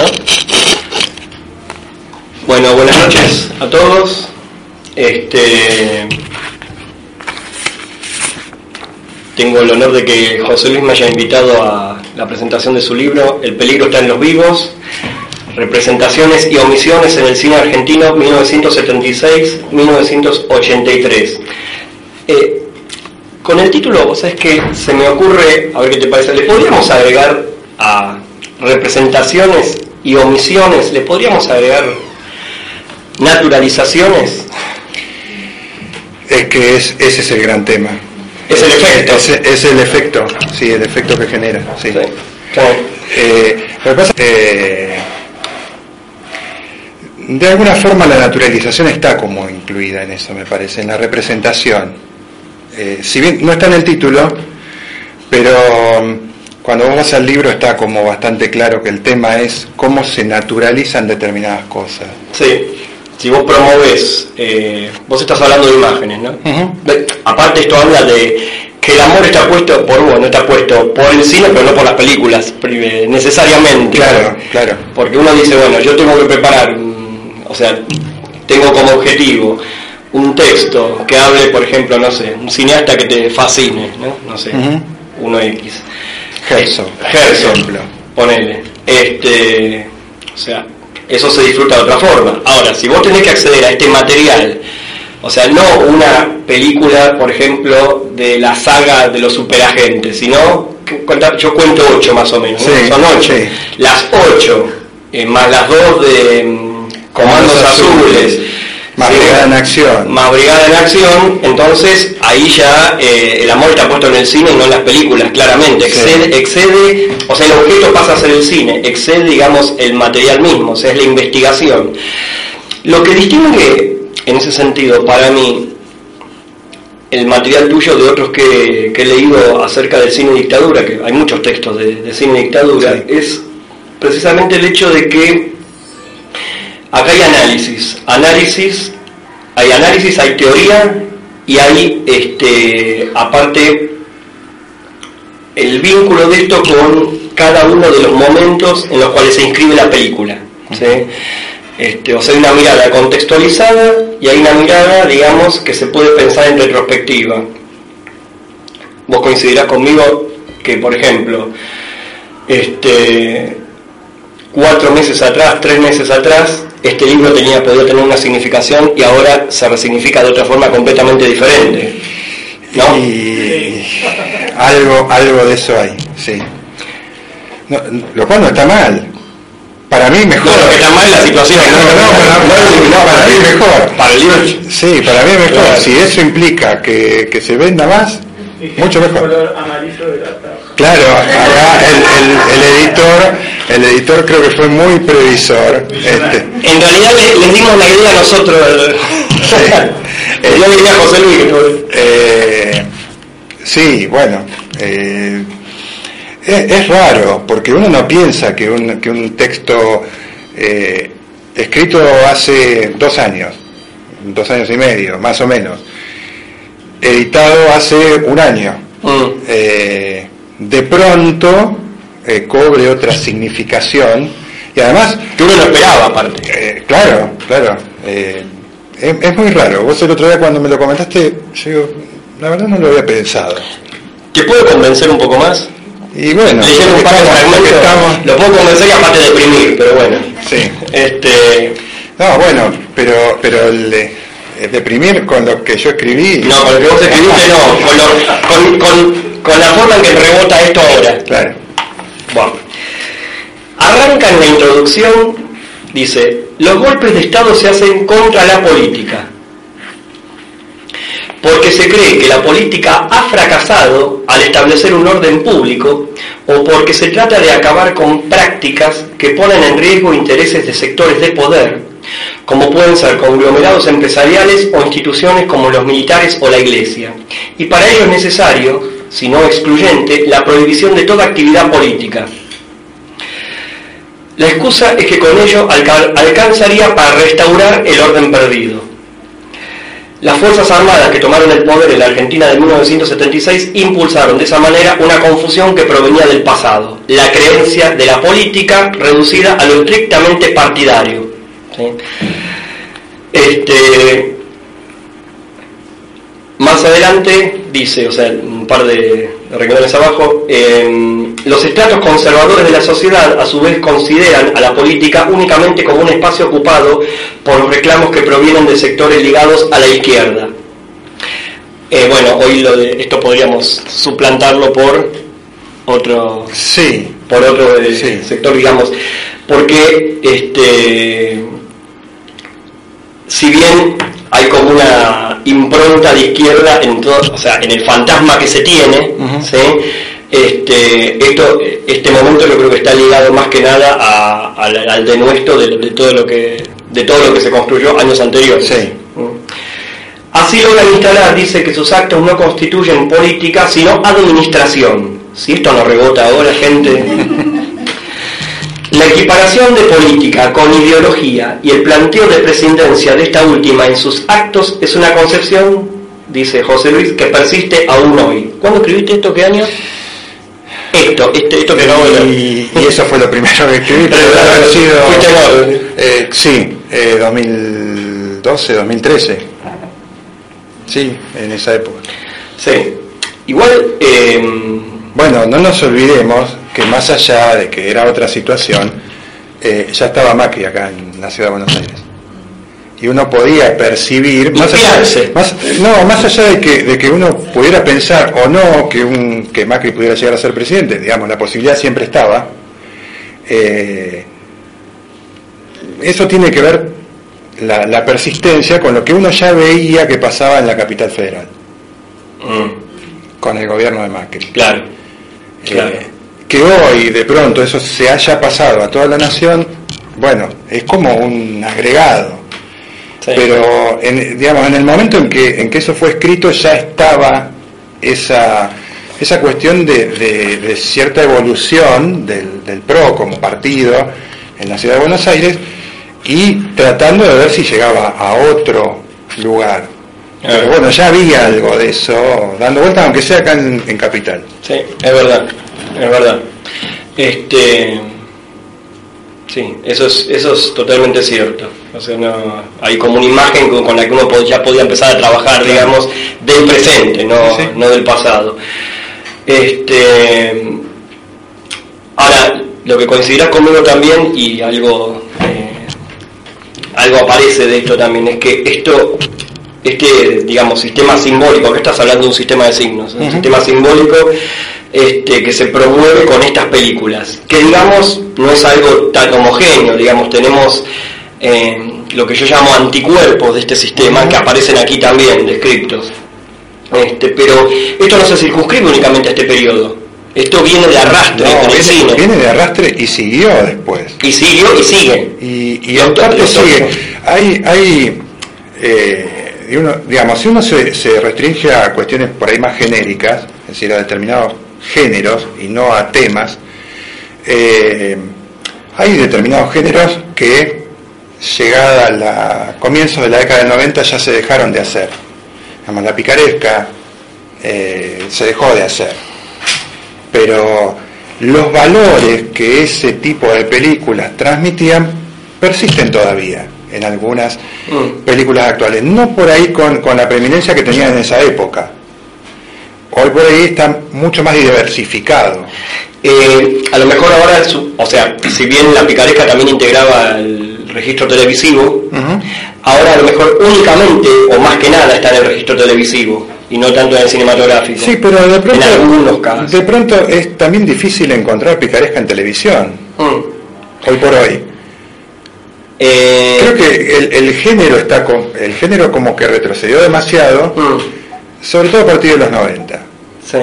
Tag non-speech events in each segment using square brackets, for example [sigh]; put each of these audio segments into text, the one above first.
¿no? Bueno, buenas noches a todos. Este, tengo el honor de que José Luis me haya invitado a la presentación de su libro El peligro está en los vivos, representaciones y omisiones en el cine argentino 1976-1983. Eh, con el título, vos sabés que se me ocurre, a ver qué te parece, le podríamos agregar a representaciones y omisiones, le podríamos agregar naturalizaciones. Es que es, ese es el gran tema. Es el efecto. Es, el efecto, sí, el efecto que genera. Sí. Eh, lo que pasa eh, de alguna forma la naturalización está como incluida en eso, me parece, en la representación. Eh, si bien no está en el título, pero um, cuando vos vas al libro está como bastante claro que el tema es cómo se naturalizan determinadas cosas. Sí, si vos promoves, eh, vos estás hablando de imágenes, ¿no? Aparte esto habla de que el amor está puesto por vos, no está puesto por el cine, pero no por las películas, necesariamente. Claro, claro. Porque uno dice, bueno, yo tengo que preparar o sea, tengo como objetivo un texto que hable, por ejemplo, no sé, un cineasta que te fascine, ¿no? No sé, uno X. Herzog. Herzog, ponele. Este, o sea, eso se disfruta de otra forma. Ahora, si vos tenés que acceder a este material, o sea, no una película, por ejemplo, de la saga de los superagentes, sino, yo cuento ocho más o menos, son ocho. Las ocho, eh, más las dos de comandos azules, más brigada en acción. Más brigada en acción, entonces ahí ya eh, el amor está puesto en el cine y no en las películas, claramente. Excede, excede, o sea, el objeto pasa a ser el cine, excede, digamos, el material mismo, o sea, es la investigación. Lo que distingue, en ese sentido, para mí, el material tuyo de otros que, he leído acerca del cine dictadura, que hay muchos textos de, cine dictadura, es precisamente el hecho de que Acá hay análisis, análisis, hay análisis, hay teoría y hay, este, aparte, el vínculo de esto con cada uno de los momentos en los cuales se inscribe la película. Este, o sea, hay una mirada contextualizada y hay una mirada, digamos, que se puede pensar en retrospectiva. Vos coincidirás conmigo que, por ejemplo, este, cuatro meses atrás, tres meses atrás, este libro tenía, podía tener una significación y ahora se resignifica de otra forma completamente diferente. ¿no? Y algo, algo de eso hay, sí. lo cual no está mal. Para mí mejor. lo que está mal es la situación. No, para, mí mejor. Para el libro. Sí, para mí mejor. Si eso implica que, que se venda más, mucho mejor. Claro, acá el, el editor creo que fue muy previsor. Este. En realidad les, dimos la idea a nosotros. Yo diría José Luis. Eh, sí, bueno. Eh, es, raro, porque uno no piensa que un, que un texto eh, escrito hace dos años, dos años y medio, más o menos, editado hace un año. Mm. De pronto eh, cobre otra significación y además... Que uno lo esperaba aparte. Eh, claro, claro. Eh, es, muy raro. Vos el otro día cuando me lo comentaste, yo digo, la verdad no lo había pensado. ¿Te puedo convencer un poco más? Y bueno, un par de estamos... lo puedo convencer y aparte deprimir, pero bueno. Sí. Este... No, bueno, pero, pero el, deprimir con lo que yo escribí. No, con lo que vos escribiste no, con, con con la forma en que rebota esto ahora. Claro. Bueno. Arranca en la introducción, dice, los golpes de Estado se hacen contra la política, porque se cree que la política ha fracasado al establecer un orden público o porque se trata de acabar con prácticas que ponen en riesgo intereses de sectores de poder, como pueden ser conglomerados empresariales o instituciones como los militares o la iglesia. Y para ello es necesario sino excluyente, la prohibición de toda actividad política. La excusa es que con ello alcanzaría para restaurar el orden perdido. Las Fuerzas Armadas que tomaron el poder en la Argentina de 1976 impulsaron de esa manera una confusión que provenía del pasado, la creencia de la política reducida a lo estrictamente partidario. Este, más adelante dice, o sea, un par de renglones abajo, em, los estratos conservadores de la sociedad a su vez consideran a la política únicamente como un espacio ocupado por reclamos que provienen de sectores ligados a la izquierda. Eh, bueno, hoy lo de, esto podríamos suplantarlo por otro, sí. por otro eh, sector, digamos, porque este, si bien hay como una impronta de izquierda en todo, o sea, en el fantasma que se tiene, ¿sí? este, esto, este momento yo creo que está ligado más que nada al, denuesto de, de, todo lo que de todo lo que se construyó años anteriores. Sí. Así logran instalar, dice que sus actos no constituyen política, sino administración. Si esto no rebota ahora, gente. [laughs] La equiparación de política con ideología y el planteo de presidencia de esta última en sus actos es una concepción, dice José Luis, que persiste aún hoy. ¿Cuándo escribiste esto? ¿Qué año? Esto, este, esto que no y, y eso fue lo primero que escribí, [laughs] pero haber sido, eh, sí, eh, 2012, 2013. Sí, en esa época. Sí. Igual, eh, bueno, no nos olvidemos que más allá de que era otra situación, eh, ya estaba Macri acá en la ciudad de Buenos Aires. Y uno podía percibir, más allá, no, más allá de que, de que uno pudiera pensar o no que, un, que Macri pudiera llegar a ser presidente, digamos, la posibilidad siempre estaba, eh, eso tiene que ver la, la, persistencia con lo que uno ya veía que pasaba en la capital federal, mm. con el gobierno de Macri. Claro. claro. Que hoy de pronto eso se haya pasado a toda la nación, bueno, es como un agregado. Pero en, digamos, en el momento en que, en que eso fue escrito ya estaba esa, esa cuestión de, cierta evolución del, del, PRO como partido en la ciudad de Buenos Aires y tratando de ver si llegaba a otro lugar. Pero bueno, ya había algo de eso dando vuelta, aunque sea acá en, en Capital. Sí, es verdad es verdad. Este, sí, eso es, eso es totalmente cierto. O sea, no, hay como una imagen con, la que uno ya podía empezar a trabajar, digamos, del presente, no, no del pasado. Este, ahora, lo que coincidirás conmigo también, y algo, eh, algo aparece de esto también, es que esto este, digamos, sistema simbólico, que estás hablando de un sistema de signos, un sistema simbólico este, que se promueve con estas películas, que digamos no es algo tan homogéneo, digamos, tenemos eh, lo que yo llamo anticuerpos de este sistema que aparecen aquí también descritos. Este, pero esto no se circunscribe únicamente a este periodo. Esto viene de arrastre viene, Viene de arrastre y siguió después. Y siguió y sigue. Y, y en parte sigue. Hay, hay eh, uno, digamos, si uno se, se, restringe a cuestiones por ahí más genéricas, es decir, a determinados géneros y no a temas, eh, hay determinados géneros que llegada a la comienzo de la década del 90 ya se dejaron de hacer. la picaresca eh, se dejó de hacer. Pero los valores que ese tipo de películas transmitían persisten todavía en algunas mm. películas actuales. No por ahí con, con la preeminencia que tenían en esa época, Hoy por ahí está mucho más diversificado. Eh, a lo mejor ahora, o sea, si bien la picaresca también integraba el registro televisivo, ahora a lo mejor únicamente o más que nada está en el registro televisivo y no tanto en el cinematográfico. Sí, pero de pronto, en algunos casos. de pronto es también difícil encontrar picaresca en televisión, mm. hoy por hoy. Eh, Creo que el, género está el género como que retrocedió demasiado. Mm sobre todo a partir de los 90. Sí.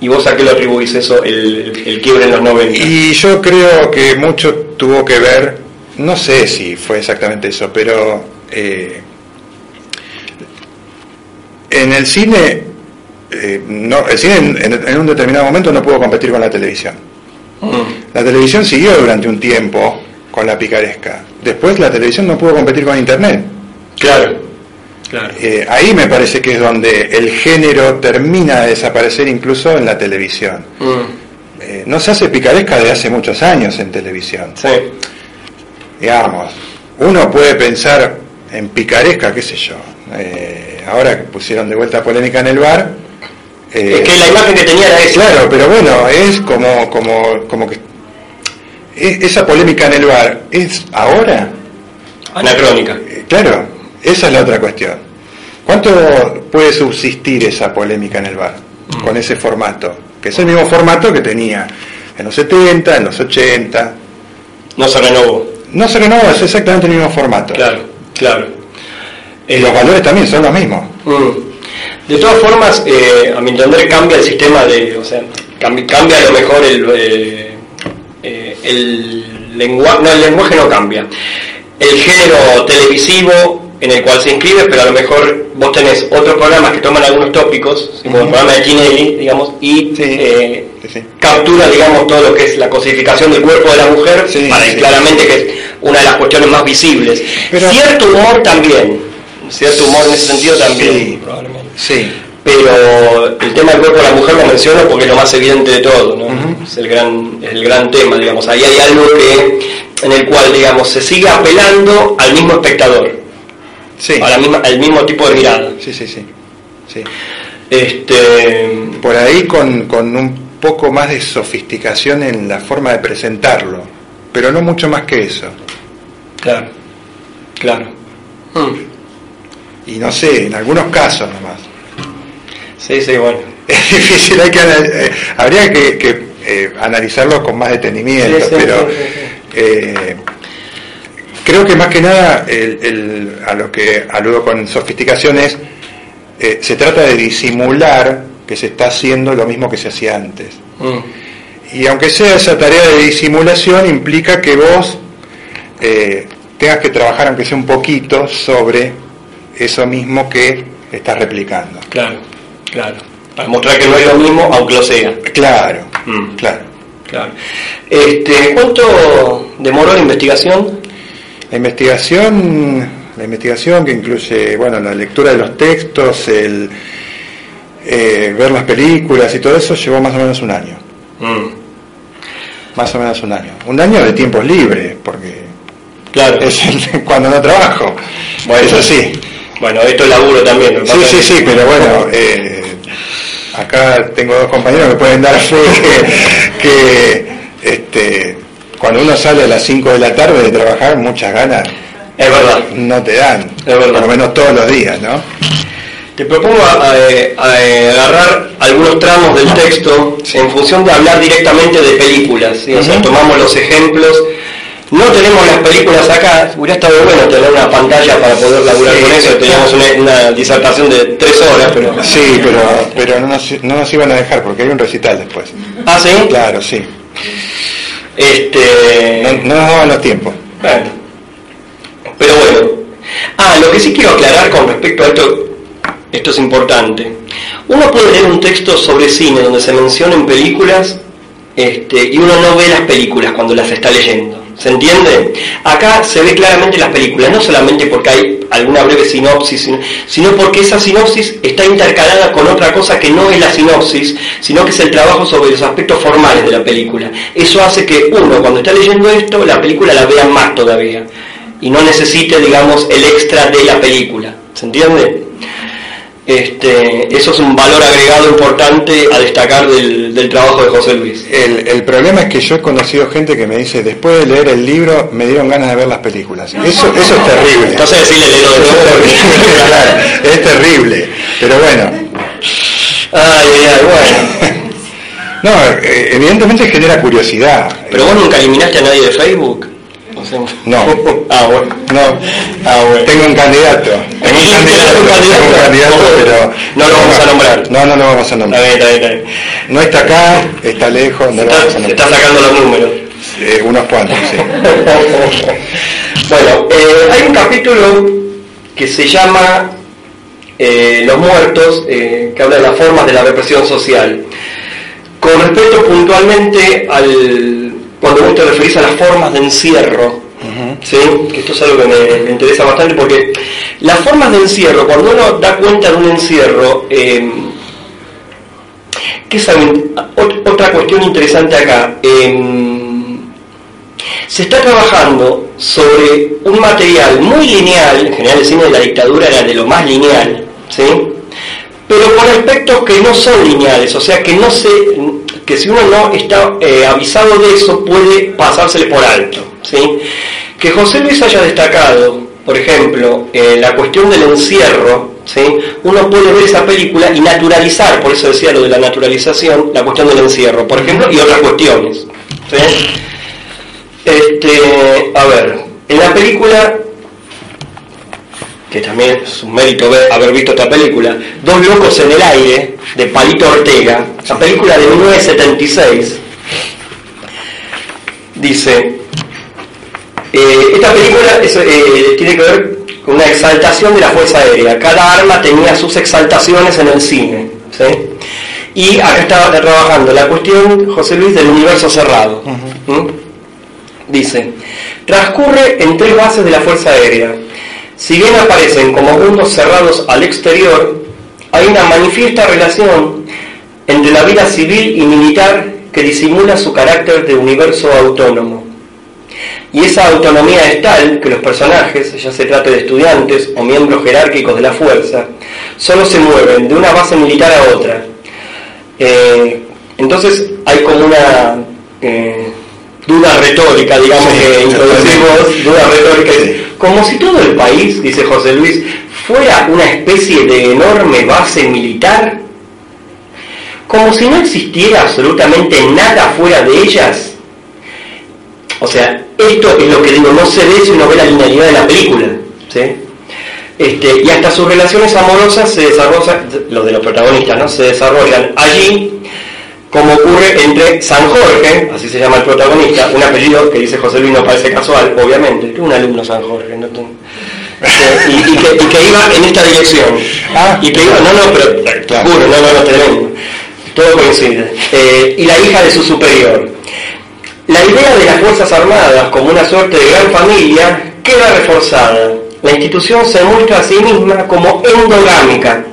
¿Y vos a qué lo atribuís eso, el, el quiebre en los 90? Y yo creo que mucho tuvo que ver, no sé si fue exactamente eso, pero eh, en el cine, eh, no, el cine en, un determinado momento no pudo competir con la televisión. Mm. La televisión siguió durante un tiempo con la picaresca. Después la televisión no pudo competir con Internet. Claro. Eh, ahí me parece que es donde el género termina de desaparecer incluso en la televisión. Mm. Eh, no se hace picaresca desde hace muchos años en televisión. Sí. Digamos, uno puede pensar en picaresca, qué sé yo. Eh, ahora que pusieron de vuelta polémica en el bar. es que la imagen que tenía era esa. Claro, pero bueno, es como, como, como que esa polémica en el bar es ahora. Anacrónica. claro, esa es la otra cuestión. ¿Cuánto puede subsistir esa polémica en el bar mm. con ese formato? Que es el mismo formato que tenía en los 70, en los 80. No se renovó. No se renovó, es exactamente el mismo formato. Claro, claro. Y los valores también son los mismos. Mm. De todas formas, eh, a mi entender cambia el sistema de, o sea, cambia, cambia a lo mejor el, eh, eh, el lenguaje, no, el lenguaje no cambia. El género televisivo en el cual se inscribe, pero a lo mejor vos tenés otros programas que toman algunos tópicos, como el programa de Tinelli, digamos, y eh, captura, digamos, todo lo que es la cosificación del cuerpo de la mujer, claramente que es una de las cuestiones más visibles. cierto humor también, cierto humor en ese sentido también, probablemente. Sí. Pero el tema del cuerpo de la mujer lo menciono porque es lo más evidente de todo, ¿no? es, el gran, es el gran tema, digamos. Ahí hay algo que, en el cual, digamos, se sigue apelando al mismo espectador sí. a la misma, al mismo tipo de mirada. Sí, sí, sí. sí. Este... Por ahí con, con un poco más de sofisticación en la forma de presentarlo, pero no mucho más que eso. Claro, claro. Hmm. Y no sé, en algunos casos nomás. Sí, sí, bueno. [laughs] Es difícil, hay que, eh, habría que, que eh, analizarlo con más detenimiento, pero eh, Creo que más que nada a lo que aludo con sofisticación es, eh, se trata de disimular que se está haciendo lo mismo que se hacía antes. Mm. Y aunque sea esa tarea de disimulación, implica que vos eh, tengas que trabajar, aunque sea un poquito, sobre eso mismo que estás replicando. Claro, claro. Para mostrar que no es lo mismo, aunque lo sea. Claro, mm. claro. Claro. Este, ¿Cuánto demoró la investigación? La investigación, la investigación que incluye, bueno, la lectura de los textos, el eh, ver las películas y todo eso, llevó más o menos un año. Mm. Más o menos un año. Un año de tiempos libres, porque claro. es [laughs] cuando no trabajo. Bueno, eso sí. Bueno, esto es laburo también. Sí, sí, sí, pero bueno, [laughs] eh, acá tengo dos compañeros que pueden dar fe que, que este, cuando uno sale a las 5 de la tarde de trabajar, muchas ganas. Es verdad. No te dan. Es verdad. Por lo menos todos los días, ¿no? Te propongo agarrar algunos tramos del texto en función de hablar directamente de películas. O sea, tomamos los ejemplos. No tenemos las películas acá, hubiera estado bueno tener una pantalla para poder laburar con eso, teníamos una, disertación de tres horas, pero... Sí, pero, pero no, nos, no nos iban a dejar porque hay un recital después. ¿Ah, sí? Claro, sí. Este... No, nos daban los tiempos. Bueno. Pero bueno. Ah, lo que sí quiero aclarar con respecto a esto, esto es importante. Uno puede leer un texto sobre cine donde se mencionen películas este, y uno no ve las películas cuando las está leyendo. ¿Se entiende? Acá se ve claramente las películas, no solamente porque hay alguna breve sinopsis, sino porque esa sinopsis está intercalada con otra cosa que no es la sinopsis, sino que es el trabajo sobre los aspectos formales de la película. Eso hace que uno, cuando está leyendo esto, la película la vea más todavía y no necesite, digamos, el extra de la película. ¿Se entiende? Este, eso es un valor agregado importante a destacar del, trabajo de José Luis. El, problema es que yo he conocido gente que me dice, después de leer el libro me dieron ganas de ver las películas. Eso, eso es terrible. Entonces decirle de nuevo. [laughs] es terrible, pero bueno. Ay, ay, bueno. [laughs] No, eh, evidentemente genera curiosidad. ¿Pero vos nunca eliminaste a nadie de Facebook? No. [laughs] Ah, bueno. No. Ah, bueno. Tengo un candidato. Tengo un [laughs] candidato, tengo un candidato pero. No lo vamos a nombrar. No, no lo vamos a nombrar. Está bien, está bien, No está acá, está lejos, no está, lo vamos a nombrar. Está sacando los números. Eh, unos cuantos, sí. [laughs] bueno, eh, hay un capítulo que se llama eh, Los muertos, que habla de las formas de la represión social. Con respecto puntualmente al cuando vos te referís a las formas de encierro ¿sí? que esto es algo que me, interesa bastante porque las formas de encierro, cuando uno da cuenta de un encierro, eh, ¿qué saben? Otra cuestión interesante acá. Em, se está trabajando sobre un material muy lineal, en general el cine de la dictadura era de lo más lineal, ¿sí? pero con aspectos que no son lineales, o sea que no se, que si uno no está eh, avisado de eso puede pasársele por alto. ¿sí? Que José Luis haya destacado, por ejemplo, eh, la cuestión del encierro, ¿sí? uno puede ver esa película y naturalizar, por eso decía lo de la naturalización, la cuestión del encierro, por ejemplo, y otras cuestiones. Este, a ver, en la película que también es un mérito haber visto esta película, Dos locos en el aire, de Palito Ortega, esa película de 1976, dice, eh, esta película eh, tiene que ver con una exaltación de la Fuerza Aérea, cada arma tenía sus exaltaciones en el cine, y acá estaba trabajando la cuestión, José Luis, del universo cerrado. Dice, transcurre en tres bases de la Fuerza Aérea, si bien aparecen como mundos cerrados al exterior, hay una manifiesta relación entre la vida civil y militar que disimula su carácter de universo autónomo. Y esa autonomía es tal que los personajes, ya se trate de estudiantes o miembros jerárquicos de la fuerza, solo se mueven de una base militar a otra. Eh, entonces hay como una eh, duda retórica, digamos, que introducimos, duda retórica, como si todo el país, dice José Luis, fuera una especie de enorme base militar, como si no existiera absolutamente nada fuera de ellas. O sea, esto es lo que digo, no se ve si uno ve la linealidad de la película. ¿sí? Este, y hasta sus relaciones amorosas se desarrollan, los de los protagonistas, ¿no? Se desarrollan allí como ocurre entre San Jorge, así se llama el protagonista, un apellido que dice José Luis no parece casual, obviamente, un alumno San Jorge, ¿no? Este, y, que, iba en esta dirección. Ah, y que iba, no, no, pero claro. no, no, no, tremendo. Todo coincide. Eh, y la hija de su superior. La idea de las Fuerzas Armadas como una suerte de gran familia queda reforzada. La institución se muestra a sí misma como endogámica,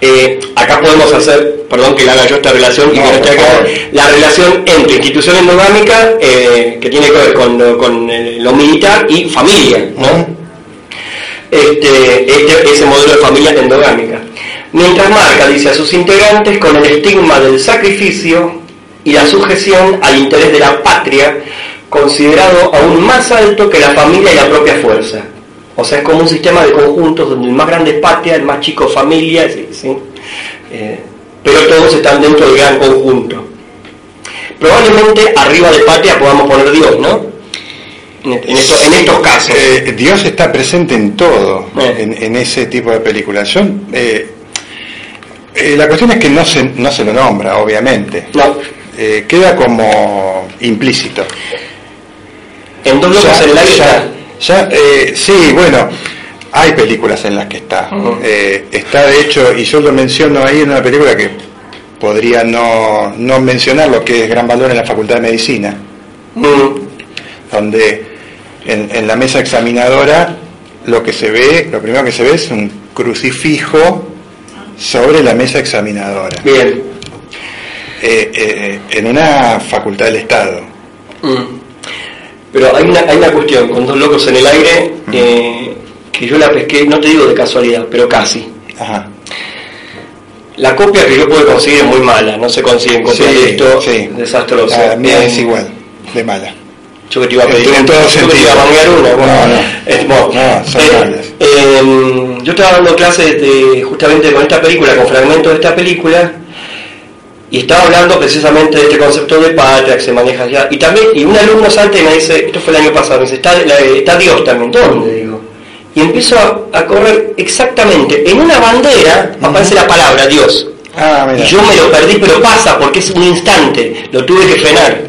eh, acá podemos hacer, perdón que le haga yo esta relación no acá, la relación entre institución endogámica, eh, que tiene que ver con, eh, lo militar, y familia, ¿no? Este, este, ese modelo de familia endogámica. Mientras marca, dice, a sus integrantes con el estigma del sacrificio y la sujeción al interés de la patria, considerado aún más alto que la familia y la propia fuerza. O sea, es como un sistema de conjuntos donde el más grande es patria, el más chico familia, ¿sí? Eh, pero todos están dentro del gran conjunto. Probablemente arriba de patria podamos poner Dios, ¿no? En, estos casos. Eh, Dios está presente en todo, eh. en, ese tipo de películas. la cuestión es que no se, no se lo nombra, obviamente. No. queda como implícito. En dos locos en la ya, eh, sí, bueno, hay películas en las que está. Eh, está de hecho, y yo lo menciono ahí en una película que podría no, no mencionar lo que es gran valor en la Facultad de Medicina, donde en, en, la mesa examinadora lo que se ve, lo primero que se ve es un crucifijo sobre la mesa examinadora. Bien. Eh, en una facultad del Estado. Pero hay una, hay una cuestión con dos locos en el aire eh, que yo la pesqué, no te digo de casualidad, pero casi. La copia que yo puedo conseguir es muy mala, no se consiguen copias de esto sí. desastroso. La mía es igual, de mala. Yo que te iba a pedir, en, todo yo que te iba a manguear una. no, no, es, no, son eh, eh, yo estaba dando clases de, justamente con esta película, con fragmentos de esta película, y estaba hablando precisamente de este concepto de patria que se maneja allá. Y también, y un alumno salta y me dice, esto fue el año pasado, me dice, está, está Dios también, ¿dónde? Digo. Y empiezo a, correr exactamente, en una bandera aparece la palabra Dios. Ah, y yo me lo perdí, pero pasa, porque es un instante, lo tuve que frenar.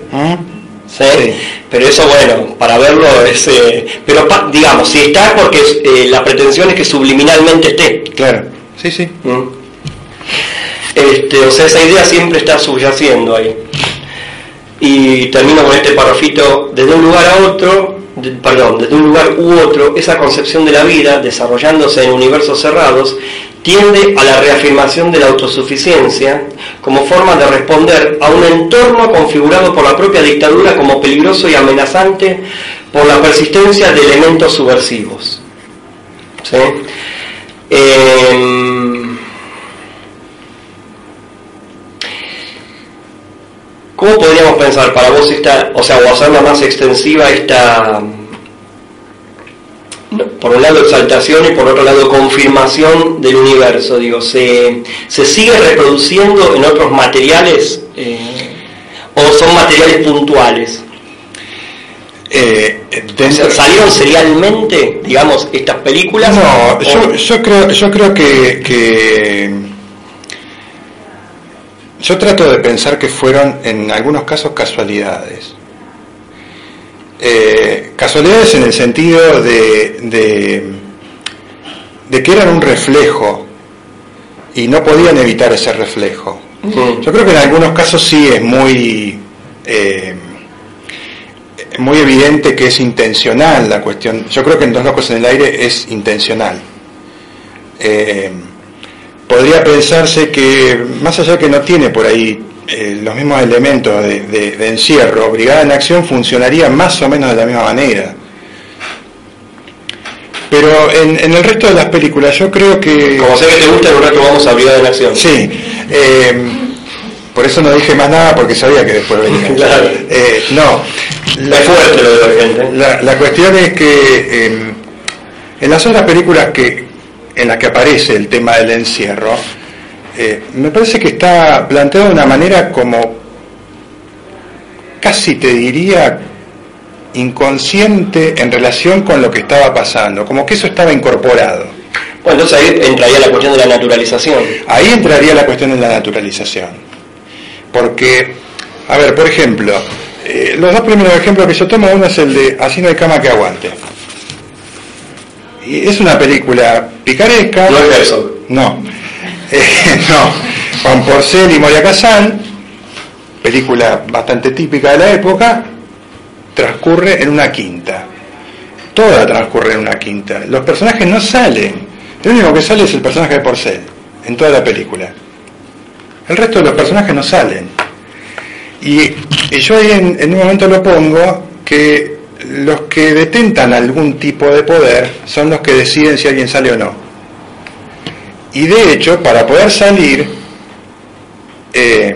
¿Sí? Pero eso, bueno, para verlo es... Eh, pero digamos, si está porque eh, la pretensión es que subliminalmente esté. Claro, sí, sí. Este, o sea, esa idea siempre está subyaciendo ahí. Y termino con este parrafito, desde un lugar a otro, perdón, desde un lugar u otro, esa concepción de la vida, desarrollándose en universos cerrados, tiende a la reafirmación de la autosuficiencia como forma de responder a un entorno configurado por la propia dictadura como peligroso y amenazante por la persistencia de elementos subversivos. Em, ¿Cómo podríamos pensar para vos esta, o sea, o hacerla más extensiva esta por un lado exaltación y por otro lado confirmación del universo, digo, ¿se, se sigue reproduciendo en otros materiales eh, o son materiales puntuales? Eh, ¿Salieron serialmente, digamos, estas películas? No, yo, yo, creo, yo creo que, que, yo trato de pensar que fueron en algunos casos casualidades. Eh, casualidades en el sentido de, de, que eran un reflejo y no podían evitar ese reflejo. Yo creo que en algunos casos sí es muy, eh, muy evidente que es intencional la cuestión. Yo creo que en Dos Locos en el Aire es intencional. Eh, podría pensarse que, más allá que no tiene por ahí eh, los mismos elementos de, encierro, Brigada en Acción funcionaría más o menos de la misma manera. Pero en, el resto de las películas yo creo que... Como sé que te gusta, en un rato vamos a Brigada en Acción. Sí. Eh, por eso no dije más nada porque sabía que después venía. [laughs] Eh, no. La, fuerte lo de la gente. La, la cuestión es que en las otras películas que en las que aparece el tema del encierro, eh, me parece que está planteado de una manera como casi te diría inconsciente en relación con lo que estaba pasando, como que eso estaba incorporado. Bueno, entonces ahí entraría la cuestión de la naturalización. Ahí entraría la cuestión de la naturalización. Porque, a ver, por ejemplo, eh, los dos primeros ejemplos que yo tomo, uno es el de Así no hay cama que aguante. Es una película picaresca. No es eso. No [laughs] eh, no, Juan Porcel y Moria Kazan, película bastante típica de la época, transcurre en una quinta. Toda transcurre en una quinta. Los personajes no salen. El único que sale es el personaje de Porcel, en toda la película. El resto de los personajes no salen. Y, yo ahí en, en un momento lo pongo que los que detentan algún tipo de poder son los que deciden si alguien sale o no. Y de hecho, para poder salir, eh,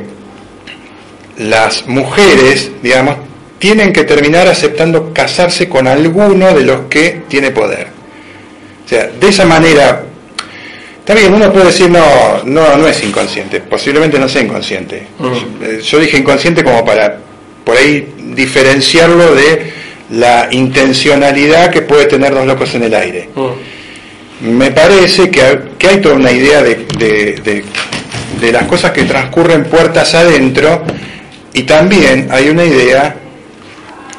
las mujeres, digamos, tienen que terminar aceptando casarse con alguno de los que tiene poder. O sea, de esa manera, también uno puede decir, no, no, no es inconsciente, posiblemente no sea inconsciente. Mm. Yo dije inconsciente como para por ahí diferenciarlo de la intencionalidad que puede tener dos locos en el aire. Mm me parece que, hay toda una idea de, las cosas que transcurren puertas adentro y también hay una idea,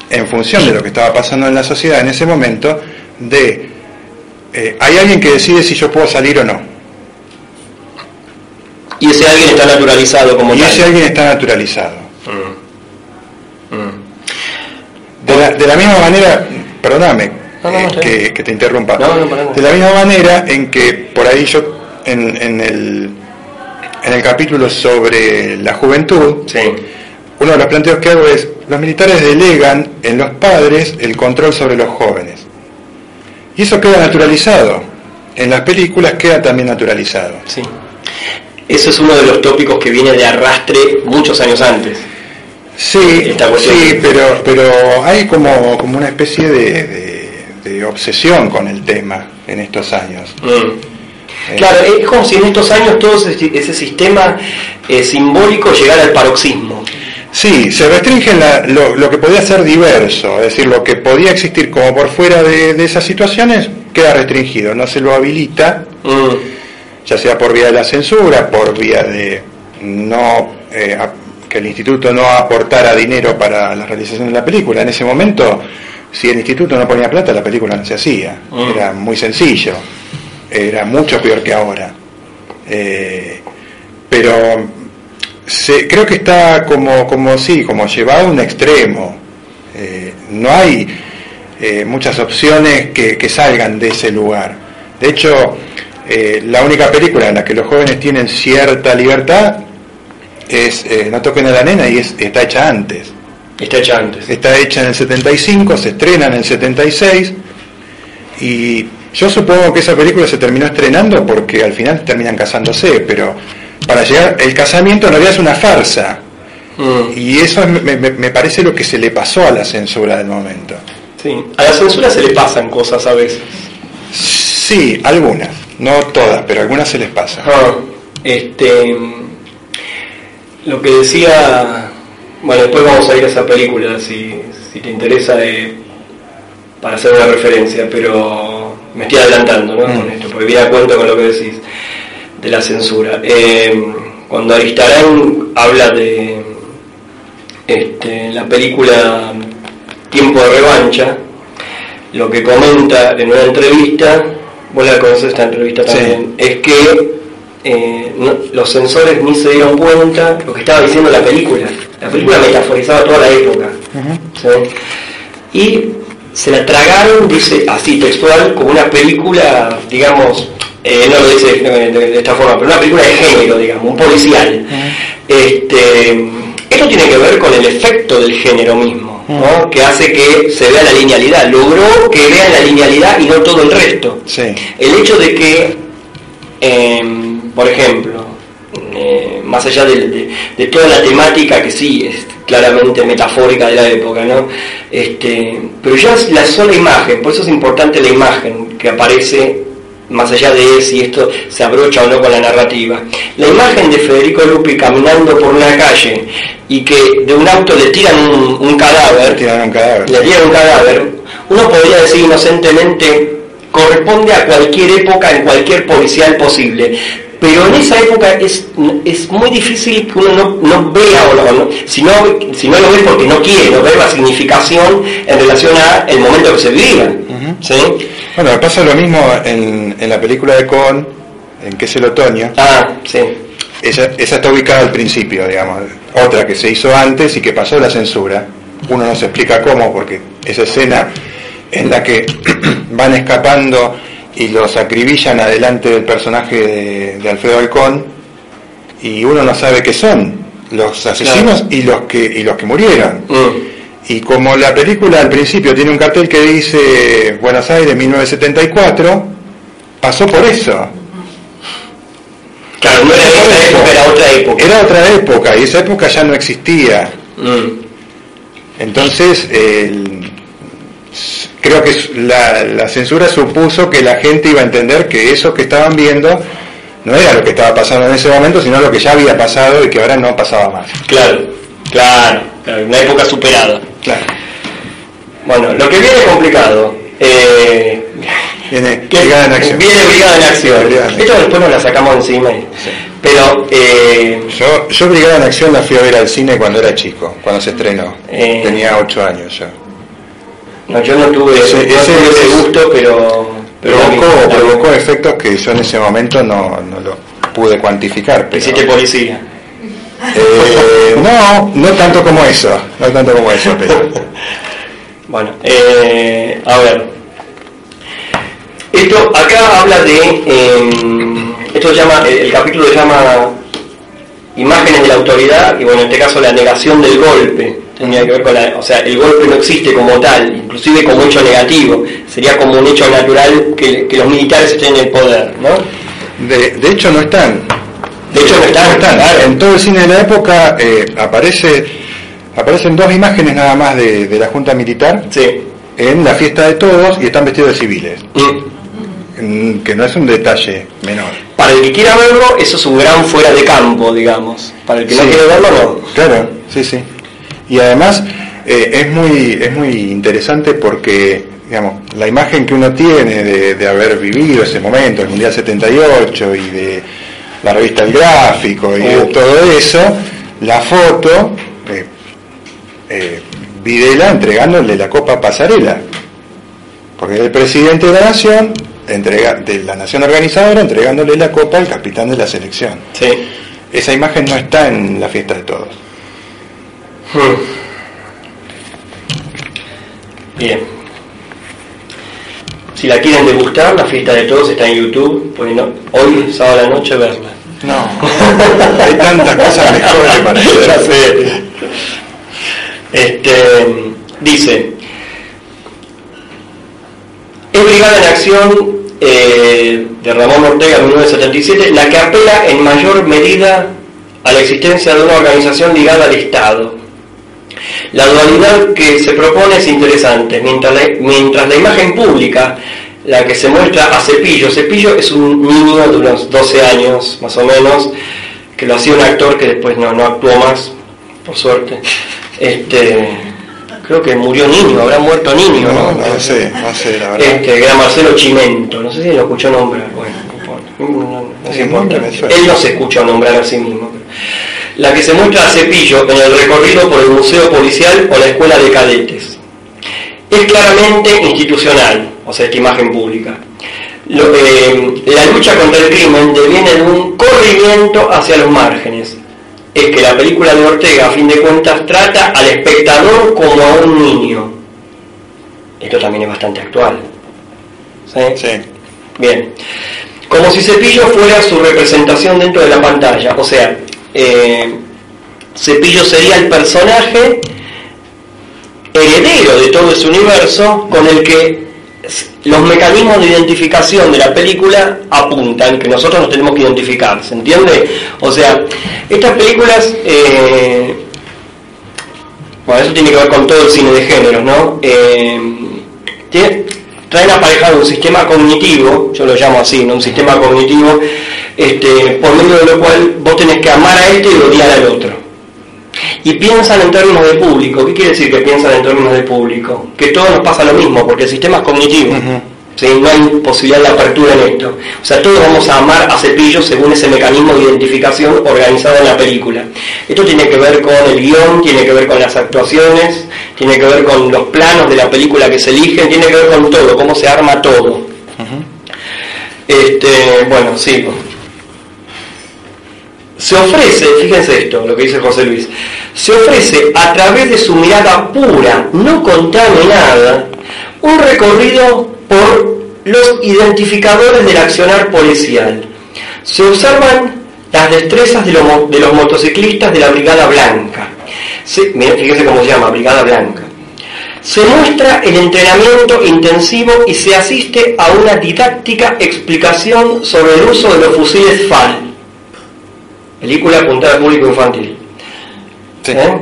en función de lo que estaba pasando en la sociedad en ese momento, de eh, hay alguien que decide si yo puedo salir o no. Y ese alguien está naturalizado como y ese alguien está naturalizado. Mm. Mm. De, la, de la misma manera, perdóname, eh, que, te interrumpa. de la misma manera en que por ahí yo en, en, el, en el capítulo sobre la juventud, uno de los planteos que hago es, los militares delegan en los padres el control sobre los jóvenes. Y eso queda naturalizado. En las películas queda también naturalizado. Sí. Eso es uno de los tópicos que viene de arrastre muchos años antes. Sí, sí pero, pero hay como, como una especie de de obsesión con el tema en estos años. Mm. Eh, claro, es como si en estos años todo ese, sistema eh, simbólico llegara al paroxismo. Sí, se restringe lo, que podía ser diverso, es decir, lo que podía existir como por fuera de, esas situaciones queda restringido, no se lo habilita, mm. ya sea por vía de la censura, por vía de no eh, que el instituto no aportara dinero para la realización de la película. En ese momento si el instituto no ponía plata, la película no se hacía. Mm. Era muy sencillo. Era mucho peor que ahora. Eh, pero se, creo que está como, como sí, como llevado a un extremo. Eh, no hay eh, muchas opciones que, que, salgan de ese lugar. De hecho, la única película en la que los jóvenes tienen cierta libertad es No toquen a la nena y es, está hecha antes. Está hecha antes. Está hecha en el 75, se estrena en el 76 y yo supongo que esa película se terminó estrenando porque al final terminan casándose, pero para llegar, el casamiento en realidad es una farsa. Mm. Y eso me, me, parece lo que se le pasó a la censura del momento. Sí, a la censura se le pasan cosas a veces. Sí, algunas, no todas, pero algunas se les pasa. Ah, este, lo que decía, bueno, después vamos a ir a esa película si, si te interesa de, para hacer una referencia, pero me estoy adelantando ¿no? Mm. con esto, porque viene a cuento con lo que decís de la censura. Eh, cuando Aristarán habla de este, la película Tiempo de Revancha, lo que comenta en una entrevista, vos la conoces esta entrevista también, es que eh, los censores ni se dieron cuenta lo que estaba diciendo la película. La película metaforizaba toda la época. Y se la tragaron, dice así textual, como una película, digamos, eh, no lo dice de, esta forma, pero una película de género, digamos, un policial. este, esto tiene que ver con el efecto del género mismo, ¿no? que hace que se vea la linealidad. Logró que vean la linealidad y no todo el resto. El hecho de que, em, por ejemplo, eh, más allá de, toda la temática que sí es claramente metafórica de la época, ¿no? Este, pero ya la sola imagen, por eso es importante la imagen que aparece más allá de si esto se abrocha o no con la narrativa. La imagen de Federico Lupi caminando por una calle y que de un auto le tiran un, cadáver, le tiran un cadáver, uno podría decir inocentemente, corresponde a cualquier época, en cualquier policial posible. Pero en esa época es, es muy difícil que uno no, vea o no, si, no, si no lo ve porque no quiere, no ver la significación en relación a el momento que se vivía. ¿sí? Bueno, pasa lo mismo en, en la película de Cohen, en que es el otoño. Ah, sí. Esa, esa está ubicada al principio, digamos. Otra que se hizo antes y que pasó la censura. Uno no se explica cómo, porque esa escena en la que [clears throat] van escapando y los acribillan adelante del personaje de, Alfredo Halcón y uno no sabe qué son los asesinos y los que y los que murieron. Mm. Y como la película al principio tiene un cartel que dice Buenos Aires 1974, pasó por eso. Claro, no era esa época, era otra época. Era otra época y esa época ya no existía. Mm. Entonces, creo que la, la, censura supuso que la gente iba a entender que eso que estaban viendo no era lo que estaba pasando en ese momento, sino lo que ya había pasado y que ahora no pasaba más. Claro, claro, una época superada. Claro. Bueno, lo que viene complicado. Eh, viene Brigada en Acción. Viene Brigada en Acción. Esto después nos la sacamos encima. Pero. Eh, yo, yo Brigada en Acción la fui a ver al cine cuando era chico, cuando se estrenó. Eh, Tenía 8 años ya. No, yo no tuve ese, ese, gusto, pero. provocó, provocó efectos que yo en ese momento no, no lo pude cuantificar. Pero... Hiciste policía. Eh, no, no tanto como eso, no tanto como eso, pero... [laughs] bueno, eh, a ver. Esto acá habla de, em, esto llama, el, capítulo se llama imágenes de la autoridad y bueno, en este caso la negación del golpe. Tenía que ver con la, o sea, el golpe no existe como tal, inclusive como hecho negativo. Sería como un hecho natural que, los militares estén en el poder, ¿no? De, de hecho no están de hecho, en todo el cine de la época eh, aparece, aparecen dos imágenes nada más de, la Junta Militar en la fiesta de todos y están vestidos de civiles. Mm. Que no es un detalle menor. Para el que quiera verlo, eso es un gran fuera de campo, digamos. Para el que no quiere verlo, no. Claro, sí, sí. Y además eh, es, muy, es muy interesante porque digamos, la imagen que uno tiene de, de haber vivido ese momento, el Mundial 78 y de la revista El Gráfico y oh. todo eso, la foto, eh, eh, Videla entregándole la copa Pasarela, porque el presidente de la nación, entrega, de la nación organizadora, entregándole la copa al capitán de la selección. Sí. esa imagen no está en la fiesta de todos. Hmm. Bien. Si la quieren degustar, la fiesta de todos está en YouTube. Pues no, hoy, sábado a la noche, verla. No, hay tantas cosas mejores para [laughs] hacer. Este, dice, es Brigada en Acción eh, de Ramón Ortega, 1977, la que apela en mayor medida a la existencia de una organización ligada al Estado. La dualidad que se propone es interesante, mientras la, mientras la imagen pública, la que se muestra a Cepillo, Cepillo es un niño de unos 12 años más o menos, que lo hacía un actor que después no, no actuó más, por suerte. Este, creo que murió niño, habrá muerto niño, No, ¿no? no sé, no sé, la verdad. Este, era Marcelo Chimento, no sé si lo escuchó nombrar, bueno, no importa, no, me suena. Él no se escuchó nombrar a sí mismo. La que se muestra a Cepillo en el recorrido por el Museo Policial o la Escuela de Cadetes. Es claramente institucional, o sea, esta imagen pública. Lo- eh, la lucha contra el crimen deviene de un corrimiento hacia los márgenes. Es que la película de Ortega, a fin de cuentas, trata al espectador como a un niño. Esto también es bastante actual. ¿Sí? Sí. Bien. Como si Cepillo fuera su representación dentro de la pantalla. O sea, eh, Cepillo sería el personaje heredero de todo ese universo con el que los mecanismos de identificación de la película apuntan, que nosotros nos tenemos que identificar, ¿se entiende? O sea, estas películas, eh, bueno, eso tiene que ver con todo el cine de género, ¿no? Eh, traen aparejado un sistema cognitivo, yo lo llamo así, ¿no? Un sistema cognitivo, este, por medio de lo cual vos tenés que amar a este y odiar al otro. Y piensan en términos de público. ¿Qué quiere decir que piensan en términos de público? Que todo nos pasa lo mismo, porque el sistema es cognitivo. ¿sí? No hay posibilidad de apertura en esto. O sea, todos vamos a amar a Cepillo según ese mecanismo de identificación organizado en la película. Esto tiene que ver con el guion, tiene que ver con las actuaciones, tiene que ver con los planos de la película que se eligen, tiene que ver con todo, cómo se arma todo. Este, bueno, sigo. Se ofrece, fíjense esto, lo que dice José Luis, se ofrece a través de su mirada pura, no contaminada, un recorrido por los identificadores del accionar policial. Se observan las destrezas de los, motociclistas de la Brigada Blanca. Se- miren, fíjense cómo se llama, Brigada Blanca. Se muestra el entrenamiento intensivo y se asiste a una didáctica explicación sobre el uso de los fusiles FAL. Película apuntada al público infantil. Sí. ¿Eh?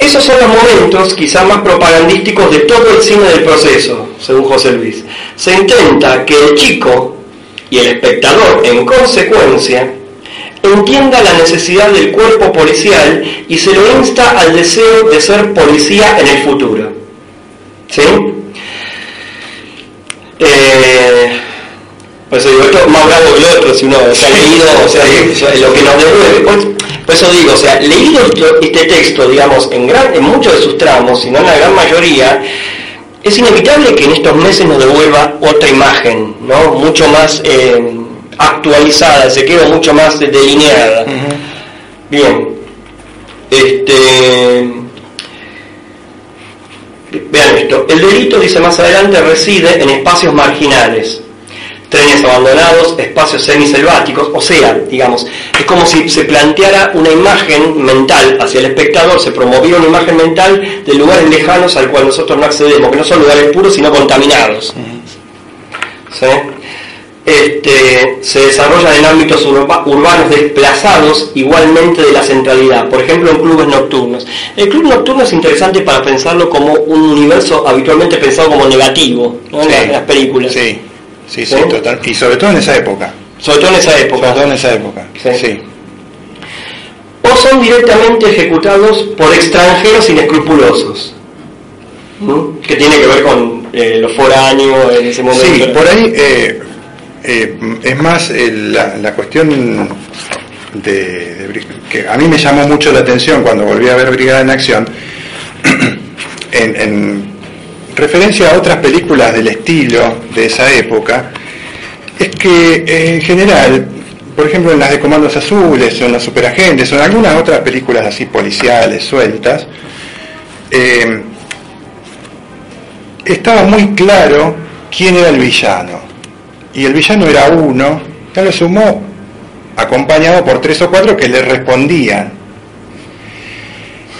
Esos son los momentos quizá más propagandísticos de todo el cine del proceso, según José Luis. Se intenta que el chico y el espectador, en consecuencia, entienda la necesidad del cuerpo policial y se lo insta al deseo de ser policía en el futuro. ¿Sí? Eh, por eso digo, esto es más bravo que el otro, si uno se ha leído, o sea, lo que nos devuelve. Por, por eso digo, o sea, leído este texto, digamos, en, gran, en muchos de sus tramos, si no en la gran mayoría, es inevitable que en estos meses nos devuelva otra imagen, ¿no? Mucho más eh, actualizada, se queda mucho más delineada. Bien. Este. Vean esto. El delito, dice más adelante, reside en espacios marginales. Trenes abandonados, espacios semiselváticos, o sea, digamos, es como si se planteara una imagen mental hacia el espectador, se promovía una imagen mental de lugares lejanos al cual nosotros no accedemos, que no son lugares puros, sino contaminados. ¿Sí? Este, se desarrollan en ámbitos urba- urbanos desplazados igualmente de la centralidad, por ejemplo en clubes nocturnos. El club nocturno es interesante para pensarlo como un universo habitualmente pensado como negativo ¿no? en, Sí. las, en las películas, Sí, sí, sí, total. Y sobre todo en esa época. sobre todo en esa Sobre época. todo en esa época. Sí. O son directamente ejecutados por extranjeros inescrupulosos, ¿no? que tiene que ver con eh, los foráneos en ese momento. Sí, por ahí eh, eh, es más la, la cuestión de, que a mí me llamó mucho la atención cuando volví a ver Brigada en Acción, [clears throat] en, en referencia a otras películas del estilo de esa época, es que en general, por ejemplo, en las de Comandos Azules, o en Los Superagentes, o en algunas otras películas así policiales, sueltas, eh, estaba muy claro quién era el villano. Y el villano era uno, ya lo sumó acompañado por tres o cuatro que le respondían.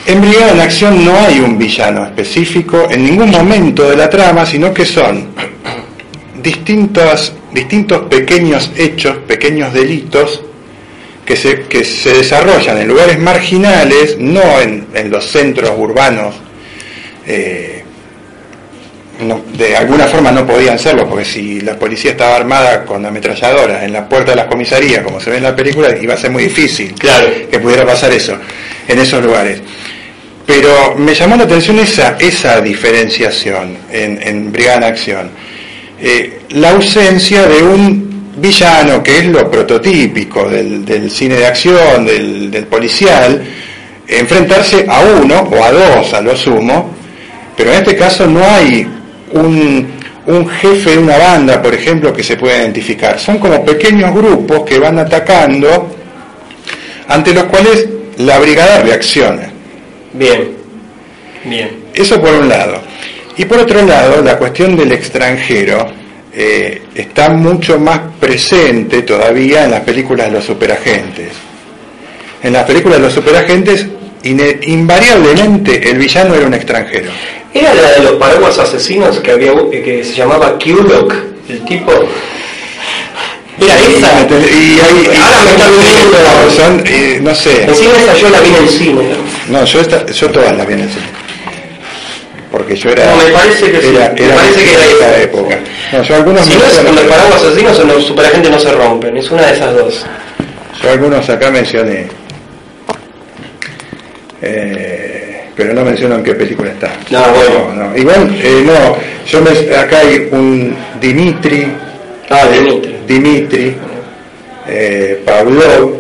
En Brigada en Acción no hay un villano específico en ningún momento de la trama, sino que son distintos, distintos pequeños hechos, pequeños delitos que se, que se desarrollan en lugares marginales, no en, los centros urbanos. Eh, de alguna forma no podían serlo, porque si la policía estaba armada con ametralladoras en la puerta de las comisarías, como se ve en la película, iba a ser muy difícil que pudiera pasar eso en esos lugares. Pero me llamó la atención esa, esa diferenciación en, en Brigada en Acción. Eh, la ausencia de un villano, que es lo prototípico del, cine de acción, del, policial, enfrentarse a uno o a dos a lo sumo, pero en este caso no hay un, un, jefe de una banda, por ejemplo, que se pueda identificar. Son como pequeños grupos que van atacando, ante los cuales la brigada reacciona. Bien, bien. Eso por un lado. Y por otro lado, la cuestión del extranjero eh, está mucho más presente todavía en las películas de los superagentes. En las películas de los superagentes, invariablemente el villano era un extranjero. Era la de los paraguas asesinos que había que se llamaba Q-Lock, el tipo. Era esa. Y, ahora me está viendo. Eh, no sé. Encima esa yo la vi en el cine. No, yo, esta, yo todas las vi en el cine porque yo era. No, me parece que sí. Era, me parece que era esa época. No, yo algunos si no es cuando el paraguas asesinos o los superagentes no se rompen, es una de esas dos. Yo algunos acá mencioné. Eh, pero no menciono en qué película está. No, bueno. No, Igual, eh, no, yo me, acá hay un Dimitri. Ah, Dimitri. Dimitri, eh, Pablo,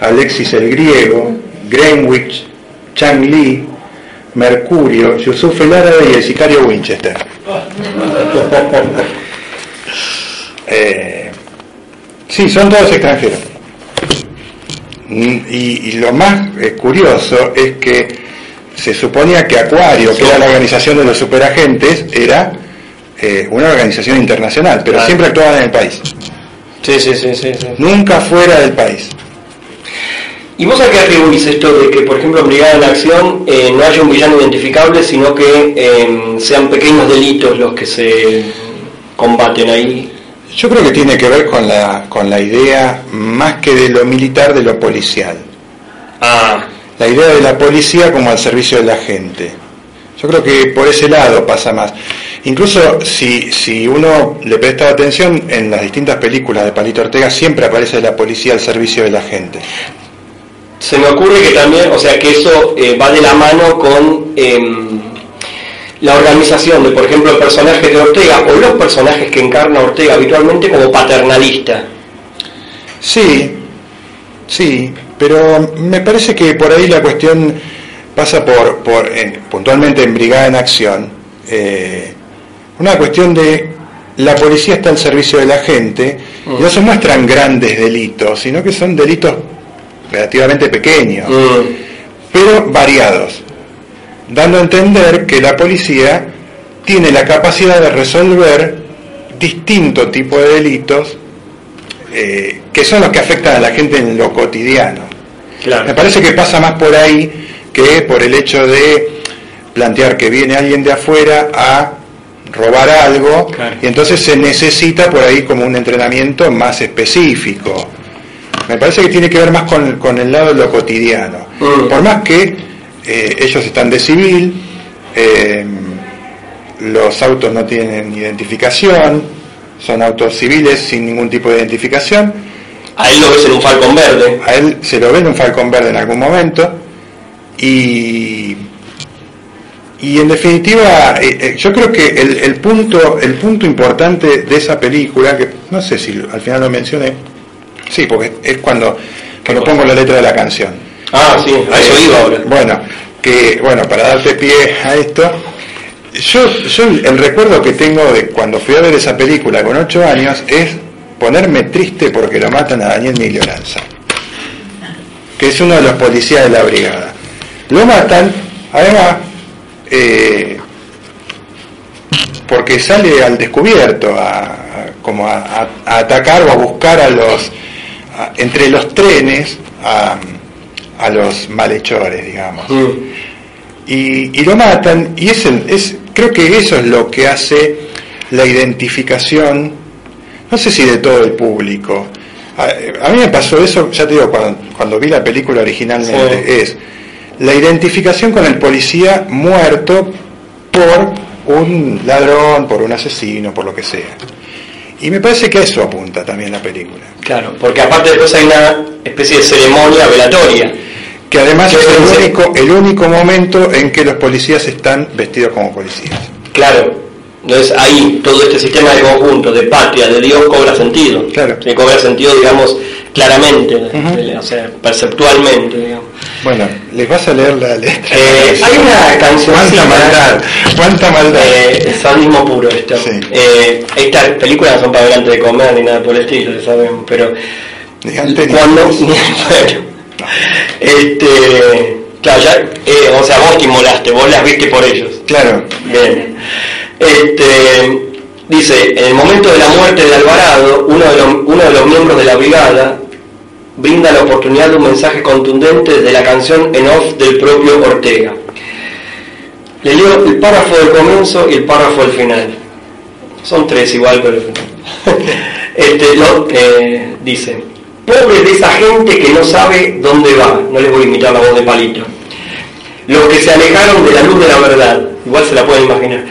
Alexis el Griego, Greenwich, Chang Lee, Mercurio, Yusuf el y el sicario Winchester. [laughs] eh, sí, son todos extranjeros. Y, lo más eh, curioso es que se suponía que Acuario, que era la organización de los superagentes, era eh, una organización internacional, pero siempre actuaban en el país. Sí, sí, sí, sí, Nunca fuera del país. ¿Y vos a qué atribuís esto de que, por ejemplo, en Brigada en Acción eh, no haya un villano identificable, sino que em, sean pequeños delitos los que se combaten ahí? Yo creo que tiene que ver con la, con la idea, más que de lo militar, de lo policial. Ah. La idea de la policía como al servicio de la gente. Yo creo que por ese lado pasa más. Incluso si, si uno le presta atención en las distintas películas de Palito Ortega, siempre aparece la policía al servicio de la gente se me ocurre que también, o sea, que eso eh, va de la mano con em, la organización de, por ejemplo, el personaje de Ortega o los personajes que encarna Ortega habitualmente como paternalista. Sí, sí, pero me parece que por ahí la cuestión pasa por, por eh, puntualmente en Brigada en Acción, eh, una cuestión de la policía está al servicio de la gente, y no se muestran grandes delitos, sino que son delitos relativamente pequeños, mm. pero variados, dando a entender que la policía tiene la capacidad de resolver distintos tipos de delitos eh, que son los que afectan a la gente en lo cotidiano. Me parece que pasa más por ahí que por el hecho de plantear que viene alguien de afuera a robar algo y entonces se necesita por ahí como un entrenamiento más específico. Me parece que tiene que ver más con, el lado de lo cotidiano. Mm. Por más que eh, ellos están de civil, eh, los autos no tienen identificación, son autos civiles sin ningún tipo de identificación. A él lo ves en un falcón verde. A él se lo ve en un falcón verde en algún momento. Y, y en definitiva, eh, yo creo que el, el, punto, el punto importante de esa película, que no sé si al final lo mencioné, Sí, porque es cuando, cuando pongo la letra de la canción. Ah, sí, a eso iba ahora. Bueno, que, bueno, para darte pie a esto, yo, yo el recuerdo que tengo de cuando fui a ver esa película con ocho años es ponerme triste porque lo matan a Daniel Miglioranza, que es uno de los policías de la brigada. Lo matan, además, eh, porque sale al descubierto a, como a, atacar o a buscar a los entre los trenes a, los malhechores, digamos. Mm. Y, lo matan y es, es creo que eso es lo que hace la identificación, no sé si de todo el público. A, mí me pasó eso, ya te digo, cuando, vi la película originalmente, es la identificación con el policía muerto por un ladrón, por un asesino, por lo que sea. Y me parece que eso apunta también la película. Claro, porque aparte después hay una especie de ceremonia velatoria. Que además es el único, el único momento en que los policías están vestidos como policías. Claro, entonces ahí todo este sistema de conjunto, de patria, de Dios, cobra sentido. Claro. Se cobra sentido, digamos, claramente, o sea, perceptualmente, digamos. Bueno, ¿les vas a leer la letra? Eh, hay una canción. ¿Cuánta maldad? ¿Cuánta maldad? Eh, sadismo puro esto. Eh, estas películas no son para delante de comer ni nada por el estilo, ya sabemos, pero. cuando. [laughs] bueno, este. Claro, ya, eh, o sea, vos te inmolaste, vos las viste por ellos. Claro. Bien. Este. Dice, en el momento de la muerte de Alvarado, uno de, los, miembros de la brigada brinda la oportunidad de un mensaje contundente de la canción en off del propio Ortega. Le leo el párrafo del comienzo y el párrafo del final. Son tres igual, pero [laughs] este, lo, eh, dice, pobre de esa gente que no sabe dónde va, no les voy a imitar la voz de palito. Los que se alejaron de la luz de la verdad, igual se la pueden imaginar.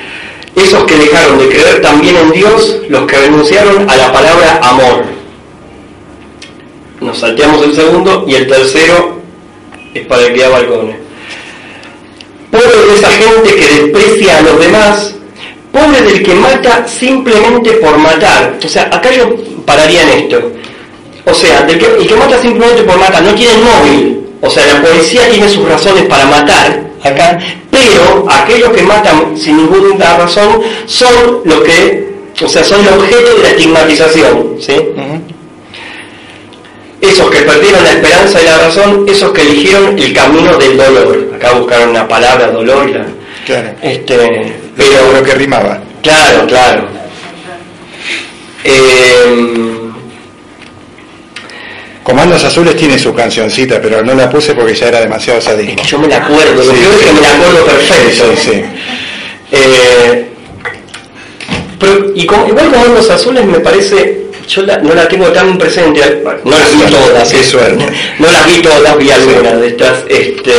Esos que dejaron de creer también en Dios, los que renunciaron a la palabra amor nos salteamos el segundo y el tercero es para el que da balcones. Pobre de esa gente que desprecia a los demás, pobre del que mata simplemente por matar. O sea, acá yo pararía en esto. O sea, que, el que mata simplemente por matar no tiene móvil. O sea, la policía tiene sus razones para matar acá, pero aquellos que matan sin ninguna razón son los que, o sea, son el objeto de la estigmatización. ¿sí? esos que perdieron la esperanza y la razón, esos que eligieron el camino del dolor. Acá buscaron una palabra, dolor. claro. Este, pero lo que rimaba. Claro, claro. Eh, Comandos Azules tiene su cancioncita, pero no la puse porque ya era demasiado sadismo. yo me la acuerdo, lo peor es que me la acuerdo perfecto. Sí, sí. Eh, pero, y con, igual Comandos Azules me parece yo no la tengo tan presente, no las vi todas, qué suerte. [laughs] no las vi todas, vi algunas de estas, este,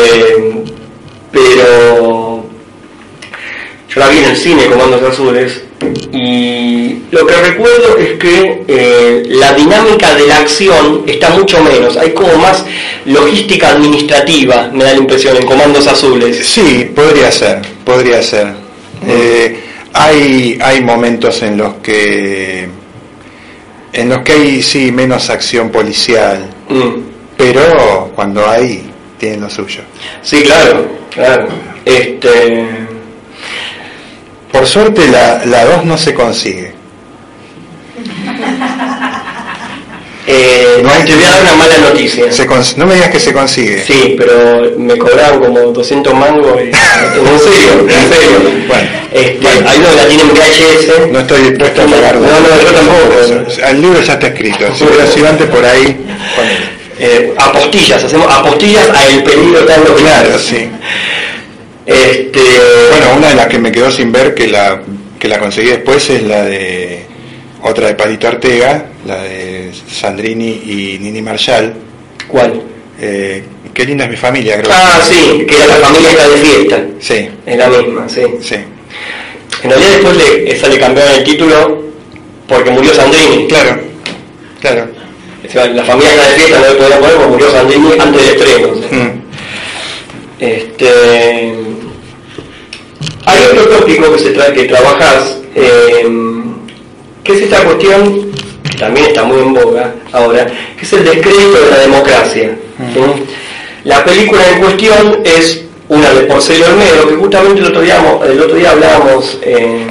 pero yo la vi en el cine, Comandos Azules, y lo que recuerdo es que eh, la dinámica de la acción está mucho menos, hay como más logística administrativa, me da la impresión, en Comandos Azules. Sí, podría ser, podría ser. Eh, hay, hay momentos en los que en los que hay sí menos acción policial, mm. pero cuando hay tienen lo suyo. Sí, claro, claro. Este por suerte la, la 2 no se consigue. [laughs] Eh, no hay, te voy a dar una mala noticia. no me digas que se consigue. Sí, pero me cobraron como 200 mangos. Y, [laughs] en serio, en serio. Bueno, este, hay uno que la tiene en VHS. No estoy dispuesto a pagar. No, no, yo tampoco. El libro ya está escrito. Si antes por ahí. Eh, apostillas, hacemos apostillas a el peligro tan Claro, [laughs] sí. Este... Bueno, una de las que me quedó sin ver que la, que la conseguí después es la de otra de Palito Artega, la de Sandrini y Nini Marshall. ¿Cuál? Eh, qué linda es mi familia, creo. Ah, sí, que era la familia de fiesta. Sí. Es la misma, sí. Sí. En realidad después le, esa le cambiaron el título porque murió Sandrini. Claro, claro. la familia de fiesta no le podía poner porque murió Sandrini antes del estreno. Mm. Este, hay otro tópico que se que trabajas eh, que es esta cuestión, que también está muy en boga ahora, que es el descrédito de la democracia. La película en cuestión es una de Porcelio Olmedo, que justamente el otro día, el otro día hablábamos eh,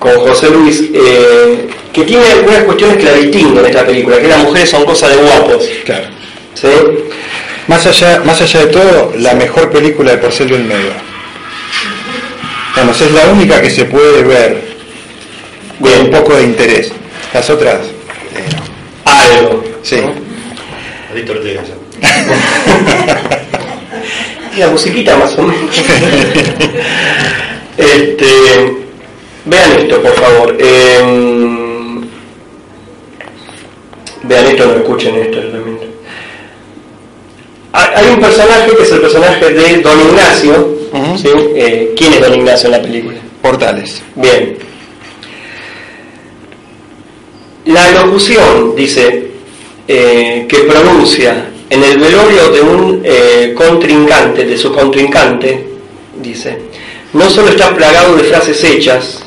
con José Luis, eh, que tiene algunas cuestiones que la distinguen en esta película, que las mujeres son cosas de guapos. Claro. ¿sí? Más allá, más allá de todo, la mejor película de Porcelio Olmedo. Vamos, es la única que se puede ver con Bien. un poco de interés. Las otras, eh. Algo. Sí. ya. Y [laughs] la musiquita más o menos. [laughs] este, vean esto, por favor. Em, vean esto, no escuchen esto realmente. Hay hay un personaje que es el personaje de Don Ignacio. ¿Sí? Eh, ¿Quién es Don Ignacio en la película? Portales. Bien. La locución, dice, eh, que pronuncia en el velorio de un eh, contrincante, de su contrincante, dice, no solo está plagado de frases hechas,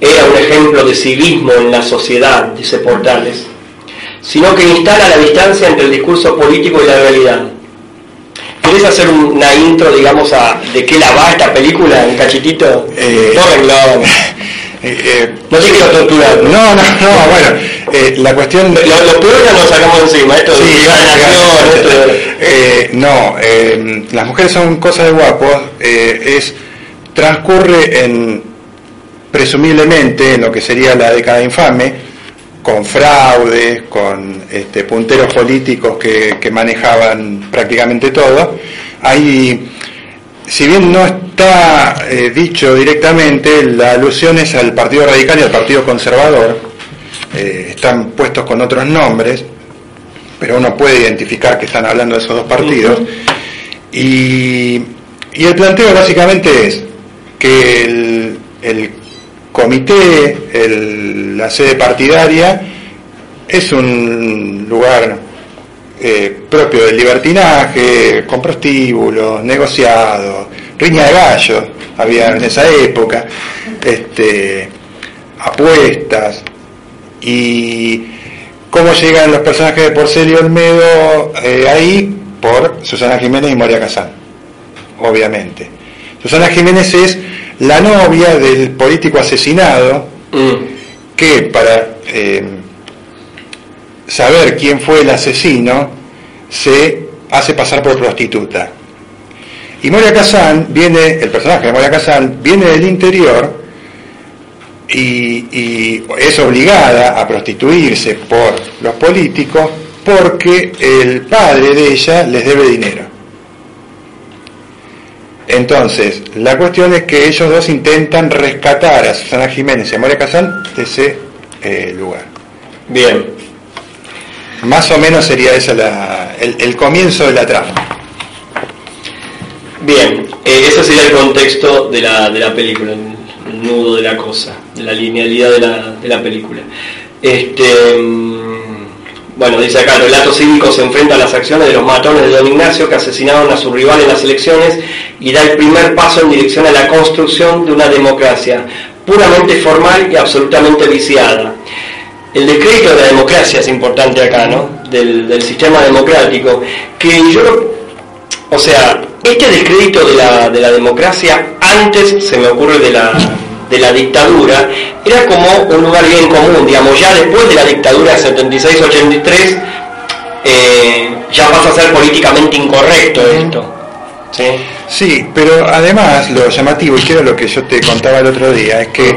era un ejemplo de civismo en la sociedad, dice Portales, sino que instala la distancia entre el discurso político y la realidad. ¿Querés hacer una intro, digamos, a de qué la va esta película, un cachitito? Eh, no renglón. [laughs] Eh, No te quiero torturar. no, no, no, bueno, eh, la cuestión de... Lo, lo peor ya nos sacamos encima, esto de Sí, esto de- eh, no, eh, las mujeres son cosas de guapos, eh, es transcurre en presumiblemente en lo que sería la década infame, con fraudes, con este, punteros políticos que, que manejaban prácticamente todo. Hay, si bien no está eh, dicho directamente, la alusión es al Partido Radical y al Partido Conservador, eh, están puestos con otros nombres, pero uno puede identificar que están hablando de esos dos partidos. y, y el planteo básicamente es que el, el comité, la sede partidaria, es un lugar eh, propio del libertinaje, con prostíbulos, negociados, riña de gallos, había en esa época, este, apuestas, y cómo llegan los personajes de Porcelio Olmedo eh, ahí por Susana Jiménez y Moria Casán, obviamente. Susana Jiménez es la novia del político asesinado Mm. que para eh, saber quién fue el asesino se hace pasar por prostituta. Y Moria Kazan viene, el personaje de Moria Kazan viene del interior y, y es obligada a prostituirse por los políticos porque el padre de ella les debe dinero. Entonces, la cuestión es que ellos dos intentan rescatar a Susana Jiménez y a Moria Kazan de ese eh, lugar. Bien. Más o menos sería ese el, el comienzo de la trama. Bien, eh, ese sería el contexto de la, de la película, el, el nudo de la cosa, de la linealidad de la, de la película. Este, mm, bueno, dice acá, el relato cívico se enfrenta a las acciones de los matones de don Ignacio que asesinaron a su rival en las elecciones y da el primer paso en dirección a la construcción de una democracia puramente formal y absolutamente viciada. El descrédito de la democracia es importante acá, ¿no? Del, del sistema democrático, que yo o sea, este descrédito de la, de la democracia antes, se me ocurre, de la, de la dictadura, era como un lugar bien común, digamos, ya después de la dictadura 76-83, eh, ya pasa a ser políticamente incorrecto esto. ¿sí? Sí, pero además lo llamativo, y que era lo que yo te contaba el otro día, es que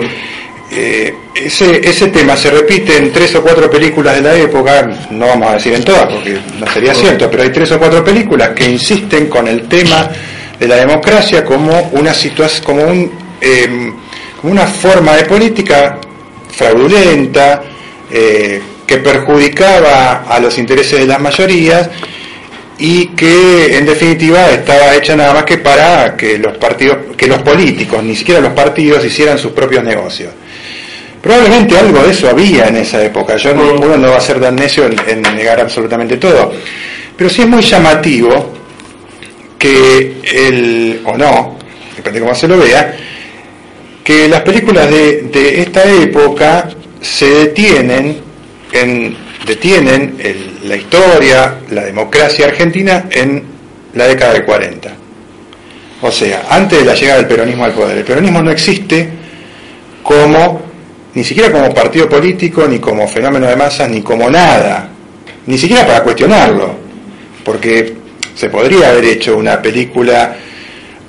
eh, ese, ese tema se repite en tres o cuatro películas de la época, no vamos a decir en todas porque no sería cierto, pero hay tres o cuatro películas que insisten con el tema de la democracia como una situación, como un, eh, una forma de política fraudulenta, eh, que perjudicaba a los intereses de las mayorías y que en definitiva estaba hecha nada más que para que los partidos, que los políticos, ni siquiera los partidos hicieran sus propios negocios. Probablemente algo de eso había en esa época. Yo no, uno no va a ser tan necio en, en negar absolutamente todo. Pero sí es muy llamativo que el, o no, depende de cómo se lo vea, que las películas de, de esta época se detienen en detienen el- la historia, la democracia argentina en la década del 40. O sea, antes de la llegada del peronismo al poder. El peronismo no existe como ni siquiera como partido político, ni como fenómeno de masas, ni como nada, ni siquiera para cuestionarlo, porque se podría haber hecho una película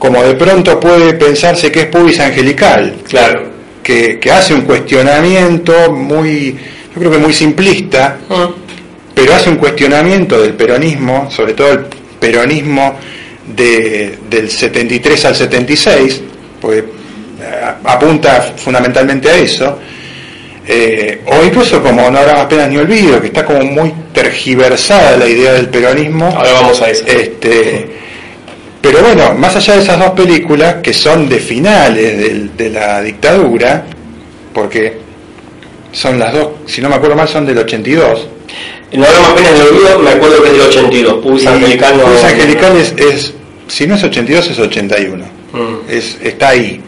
como de pronto puede pensarse que es pubis angelical, Claro. que, que hace un cuestionamiento muy, yo creo que muy simplista, Mm. pero hace un cuestionamiento del peronismo, sobre todo el peronismo de- del 73 al 76, porque eh, apunta fundamentalmente a eso, eh, o incluso como no habrá más penas ni olvido, que está como muy tergiversada la idea del peronismo. Ahora vamos a eso. Este, pero bueno, más allá de esas dos películas, que son de finales del- de la dictadura, porque son las dos, si no me acuerdo mal, son del 82. No habrá más penas de olvido, me acuerdo que es del 82. Pubis Y Angelical no. Pubis Angelical es, es- si no es 82, es 81. Mm. Es, está ahí.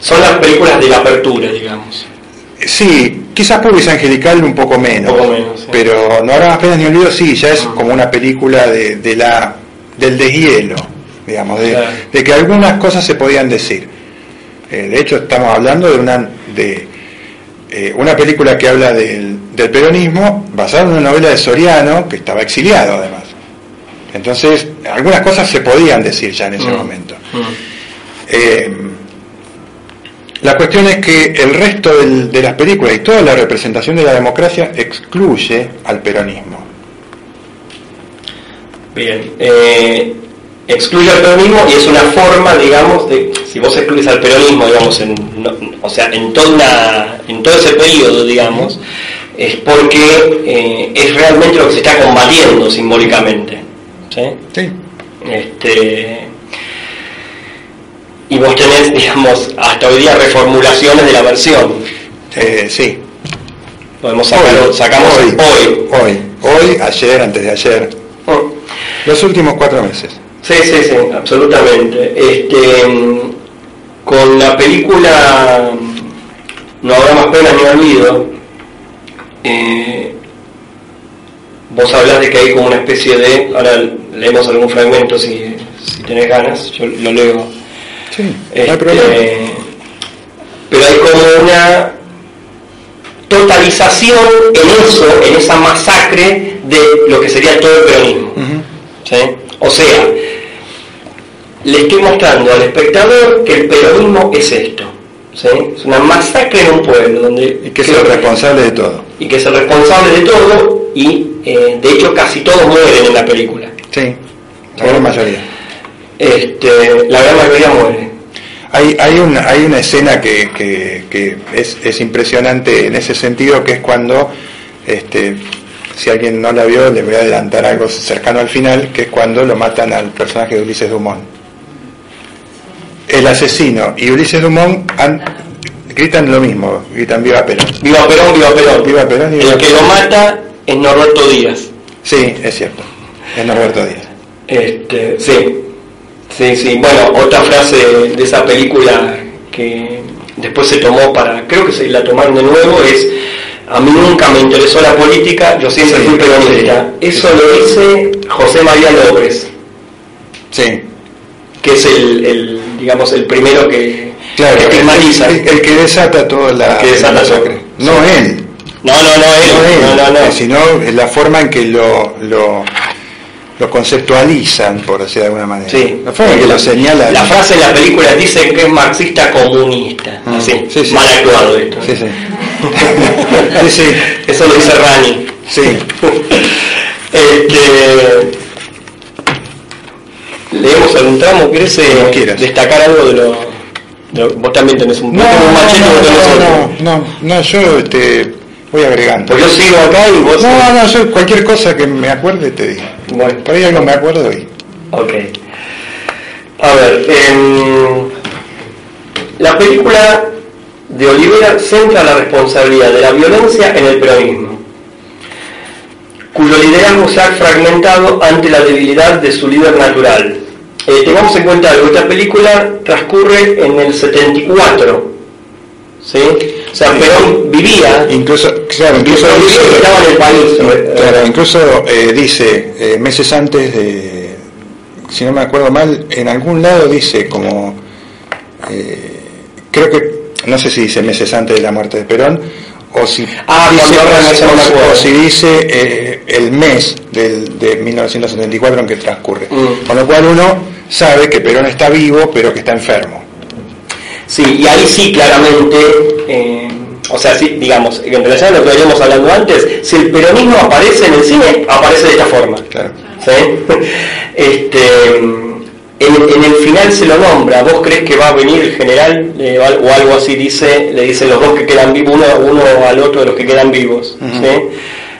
Son las películas de la apertura, digamos. Sí, quizás Pubis Angelical un poco menos, Un poco menos, sí. pero No habrá más penas ni olvido, sí, ya es como una película de, de la, del deshielo, digamos, de, Claro. de que algunas cosas se podían decir. Eh, de hecho, estamos hablando de una, de, eh, una película que habla del, del peronismo basada en una novela de Soriano, que estaba exiliado además. Entonces, algunas cosas se podían decir ya en ese Mm. momento. Mm. Eh, la cuestión es que el resto del- de las películas y toda la representación de la democracia excluye al peronismo. Bien. Eh, excluye al peronismo y es una forma, digamos, de. Si vos excluyes al peronismo, digamos, en, no- o sea, en, toda una, en todo ese periodo, digamos, es porque eh, es realmente lo que se está combatiendo simbólicamente. ¿sí? Sí. Este, y vos tenés, digamos, hasta hoy día reformulaciones de la versión. Eh, sí. Podemos sacarlo, sacamos hoy, hoy. hoy, hoy, ayer, antes de ayer, Mm. los últimos cuatro meses. Sí, sí, sí, absolutamente. Este, con la película No habrá más pena ni olvido, eh, vos hablas de que hay como una especie de, ahora leemos algún fragmento si, si tenés ganas, yo lo leo. Sí, no Este, hay problema. pero hay como una totalización en eso, en esa masacre de lo que sería todo el peronismo. ¿sí? O sea, le estoy mostrando al espectador que el peronismo es esto. ¿sí? Es una masacre en un pueblo donde Y que es el responsable de todo. y que es el responsable de todo y eh, de hecho casi todos mueren en la película. Sí, la gran mayoría. Este, la gran mayoría muere. Hay, hay, una, hay una escena que, que- que es, es impresionante en ese sentido, que es cuando, este, si alguien no la vio, le voy a adelantar algo cercano al final, que es cuando lo matan al personaje de Ulises Dumont. El asesino y Ulises Dumont han- gritan lo mismo, gritan viva Perón. Viva Perón, viva Perón. Viva Perón viva el que lo mata es Norberto Díaz. Sí, es cierto, es Norberto Díaz. Este, sí, sí, sí. Bueno, otra frase de esa película que después se tomó para, creo que se la tomaron de nuevo, es a mí nunca me interesó la política, yo siempre Sí, fui peronista. sí. Eso lo dice José María López, Sí, que es el, el, digamos, el primero que, claro, el, estigmatiza. el- el que desata toda la, El que desata masacre. No él, No, no, no, él, no él, no, no, no. eh, sino la forma en que lo, lo, lo conceptualizan, por decir de alguna manera. Sí. La lo frase en la película dice que es marxista comunista. Mm, Así, sí, sí. mal actuado esto. Sí, sí. [laughs] sí, sí, Eso lo dice Rani. sí. [laughs] Este, leemos algún tramo, ¿querés eh, destacar algo de lo, de lo- Vos también tenés un, No, un no, machete, no, otro. no, no, no, yo este, voy agregando. Pues yo sigo acá y vos... No, no, yo cualquier cosa que me acuerde te digo. Bueno, Por ahí algo me acuerdo y... ok. A ver, em, la película de Olivera centra la responsabilidad de la violencia en el peronismo, cuyo liderazgo se ha fragmentado ante la debilidad de su líder natural. Eh, tengamos en cuenta algo, esta película transcurre en el 74, ¿sí? O sea, Perón vivía, Incluso, claro, incluso estaba en el país. eh, Claro, incluso eh, dice, eh, meses antes de, si no me acuerdo mal, en algún lado dice como, eh, creo que no sé si dice meses antes de la muerte de Perón, o si Ah, dice, o si dice eh, el mes del, de 1974 en que transcurre. Mm. Con lo cual uno sabe que Perón está vivo, pero que está enfermo. Sí, y ahí sí claramente, eh, o sea, sí, digamos, en relación a lo que veníamos hablando antes, si el peronismo aparece en el cine, aparece de esta forma. Claro. ¿sí? [laughs] Este, en, en el final se lo nombra, ¿vos crees que va a venir el general Eh, o al- o algo así dice, le dicen los dos que quedan vivos, uno, uno al otro de los que quedan vivos? ¿sí?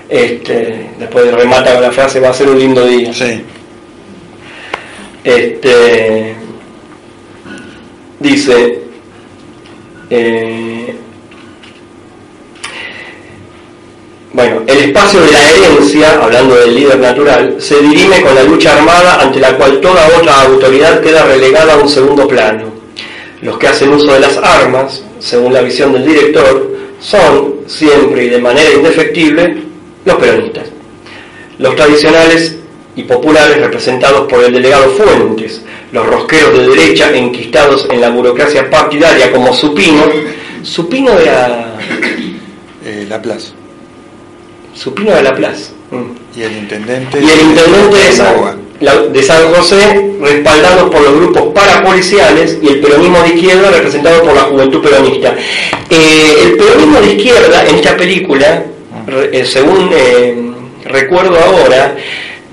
este, después remata con la frase, va a ser un lindo día. Sí. Este, dice, eh, bueno, el espacio de la herencia, hablando del líder natural, se dirime con la lucha armada ante la cual toda otra autoridad queda relegada a un segundo plano. Los que hacen uso de las armas, según la visión del director, son, siempre y de manera indefectible, los peronistas los tradicionales y populares representados por el delegado Fuentes, los rosqueros de derecha enquistados en la burocracia partidaria como Supino. Supino Eh, la plaza. Supino de la Plaza. Mm. Y el intendente. Y el intendente de San, Novoa. la- de San José, respaldados por los grupos parapoliciales y el peronismo de izquierda representado por la juventud peronista. Eh, el peronismo de izquierda en esta película, re- eh, según eh, recuerdo ahora,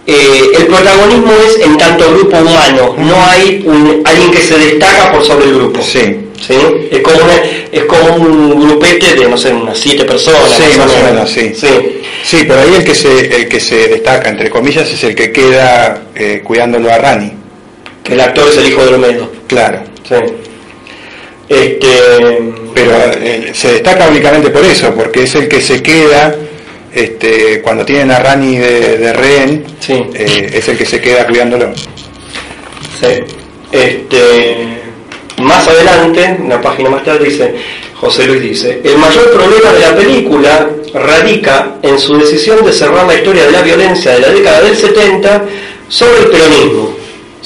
eh, el protagonismo es en tanto grupo humano, no hay un- alguien que se destaca por sobre el grupo. Sí. ¿sí? Es, como una- es como un grupete de, no sé, unas siete personas. Sí, más o menos, sí. sí. Sí, pero ahí el que se, el que se destaca, entre comillas, es el que queda eh, cuidándolo a Rani. Que el actor es el hijo de Olmedo. Claro. Sí. Este, Pero eh, se destaca únicamente por eso, porque es el que se queda este, cuando tienen a Rani de, de rehén, Sí. eh, es el que se queda cuidándolo. sí. Este, más adelante, una página más tarde dice, José Luis dice, el mayor problema de la película radica en su decisión de cerrar la historia de la violencia de la década del 70 sobre el peronismo.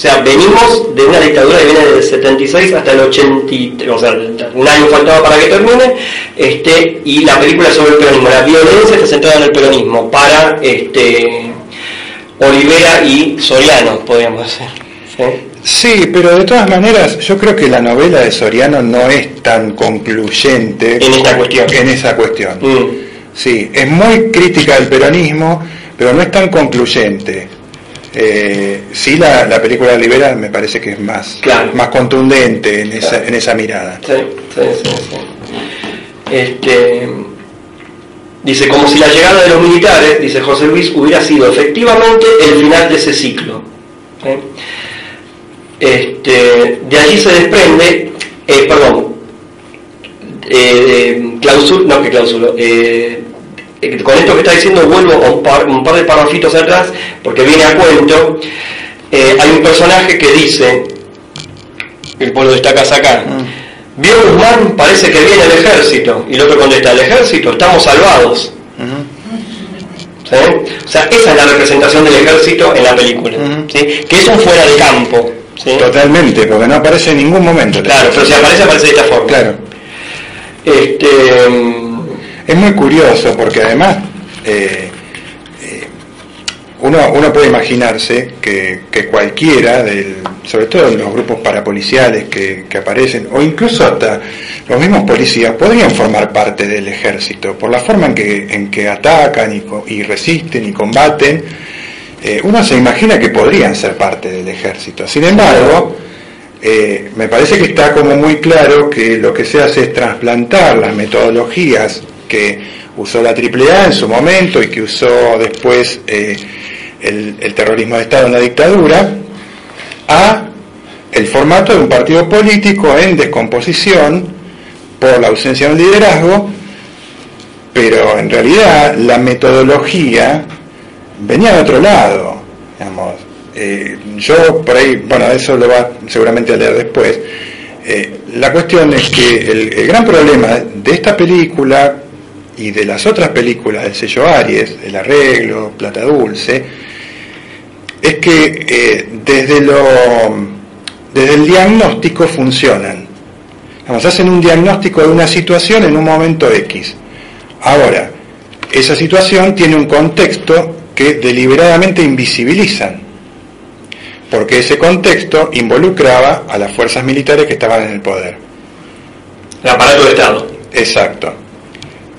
O sea, venimos de una dictadura que viene del 76 hasta el 83, o sea, un año faltaba para que termine, este, y la película es sobre el peronismo. La violencia está centrada en el peronismo para este, Olivera y Soriano, podríamos decir. ¿sí? Sí, pero de todas maneras yo creo que la novela de Soriano no es tan concluyente En esta cuestión. en esa cuestión. Mm. Sí, es muy crítica del peronismo, pero no es tan concluyente. Eh, sí, la, la película de Olivera me parece que es más, Claro. más contundente en esa, Claro. en esa mirada. Sí, sí, sí, sí. Este, dice, como si la llegada de los militares, dice José Luis, hubiera sido efectivamente el final de ese ciclo. ¿eh? Este, de allí se desprende, eh, perdón, eh, clausul, no que clausulo, eh, con esto que está diciendo vuelvo a un par, un par de parrafitos atrás, porque viene a cuento, Eh, hay un personaje que dice, el pueblo destaca acá, vio Guzmán, parece que viene el ejército, y el otro contesta, el ejército, estamos salvados. ¿Sí? O sea, esa es la representación del ejército en la película, que es un fuera de campo. ¿sí? Totalmente, porque no aparece en ningún momento. Claro, pero si aparece, aparece de esta forma. Claro. Este, mm, Es muy curioso porque además eh, eh, uno, uno puede imaginarse que, que cualquiera, del, sobre todo en los grupos parapoliciales que, que aparecen, o incluso hasta los mismos policías, podrían formar parte del ejército por la forma en que, en que atacan y, resisten y combaten. eh, uno se imagina que podrían ser parte del ejército. Sin embargo, me parece que está como muy claro que lo que se hace es trasplantar las metodologías que usó la AAA en su momento y que usó después eh, el, terrorismo de Estado en la dictadura a el formato de un partido político en descomposición por la ausencia de un liderazgo, pero en realidad la metodología venía de otro lado, digamos. Eh, yo por ahí, bueno, eso lo va seguramente a leer después. Eh, la cuestión es que el gran problema de esta película y de las otras películas del sello Aries, El Arreglo, Plata Dulce, es que eh, desde, lo, desde el diagnóstico funcionan. Vamos, hacen un diagnóstico de una situación en un momento X. Ahora, esa situación tiene un contexto que deliberadamente invisibilizan, porque ese contexto involucraba a las fuerzas militares que estaban en el poder. El aparato de Estado. Exacto.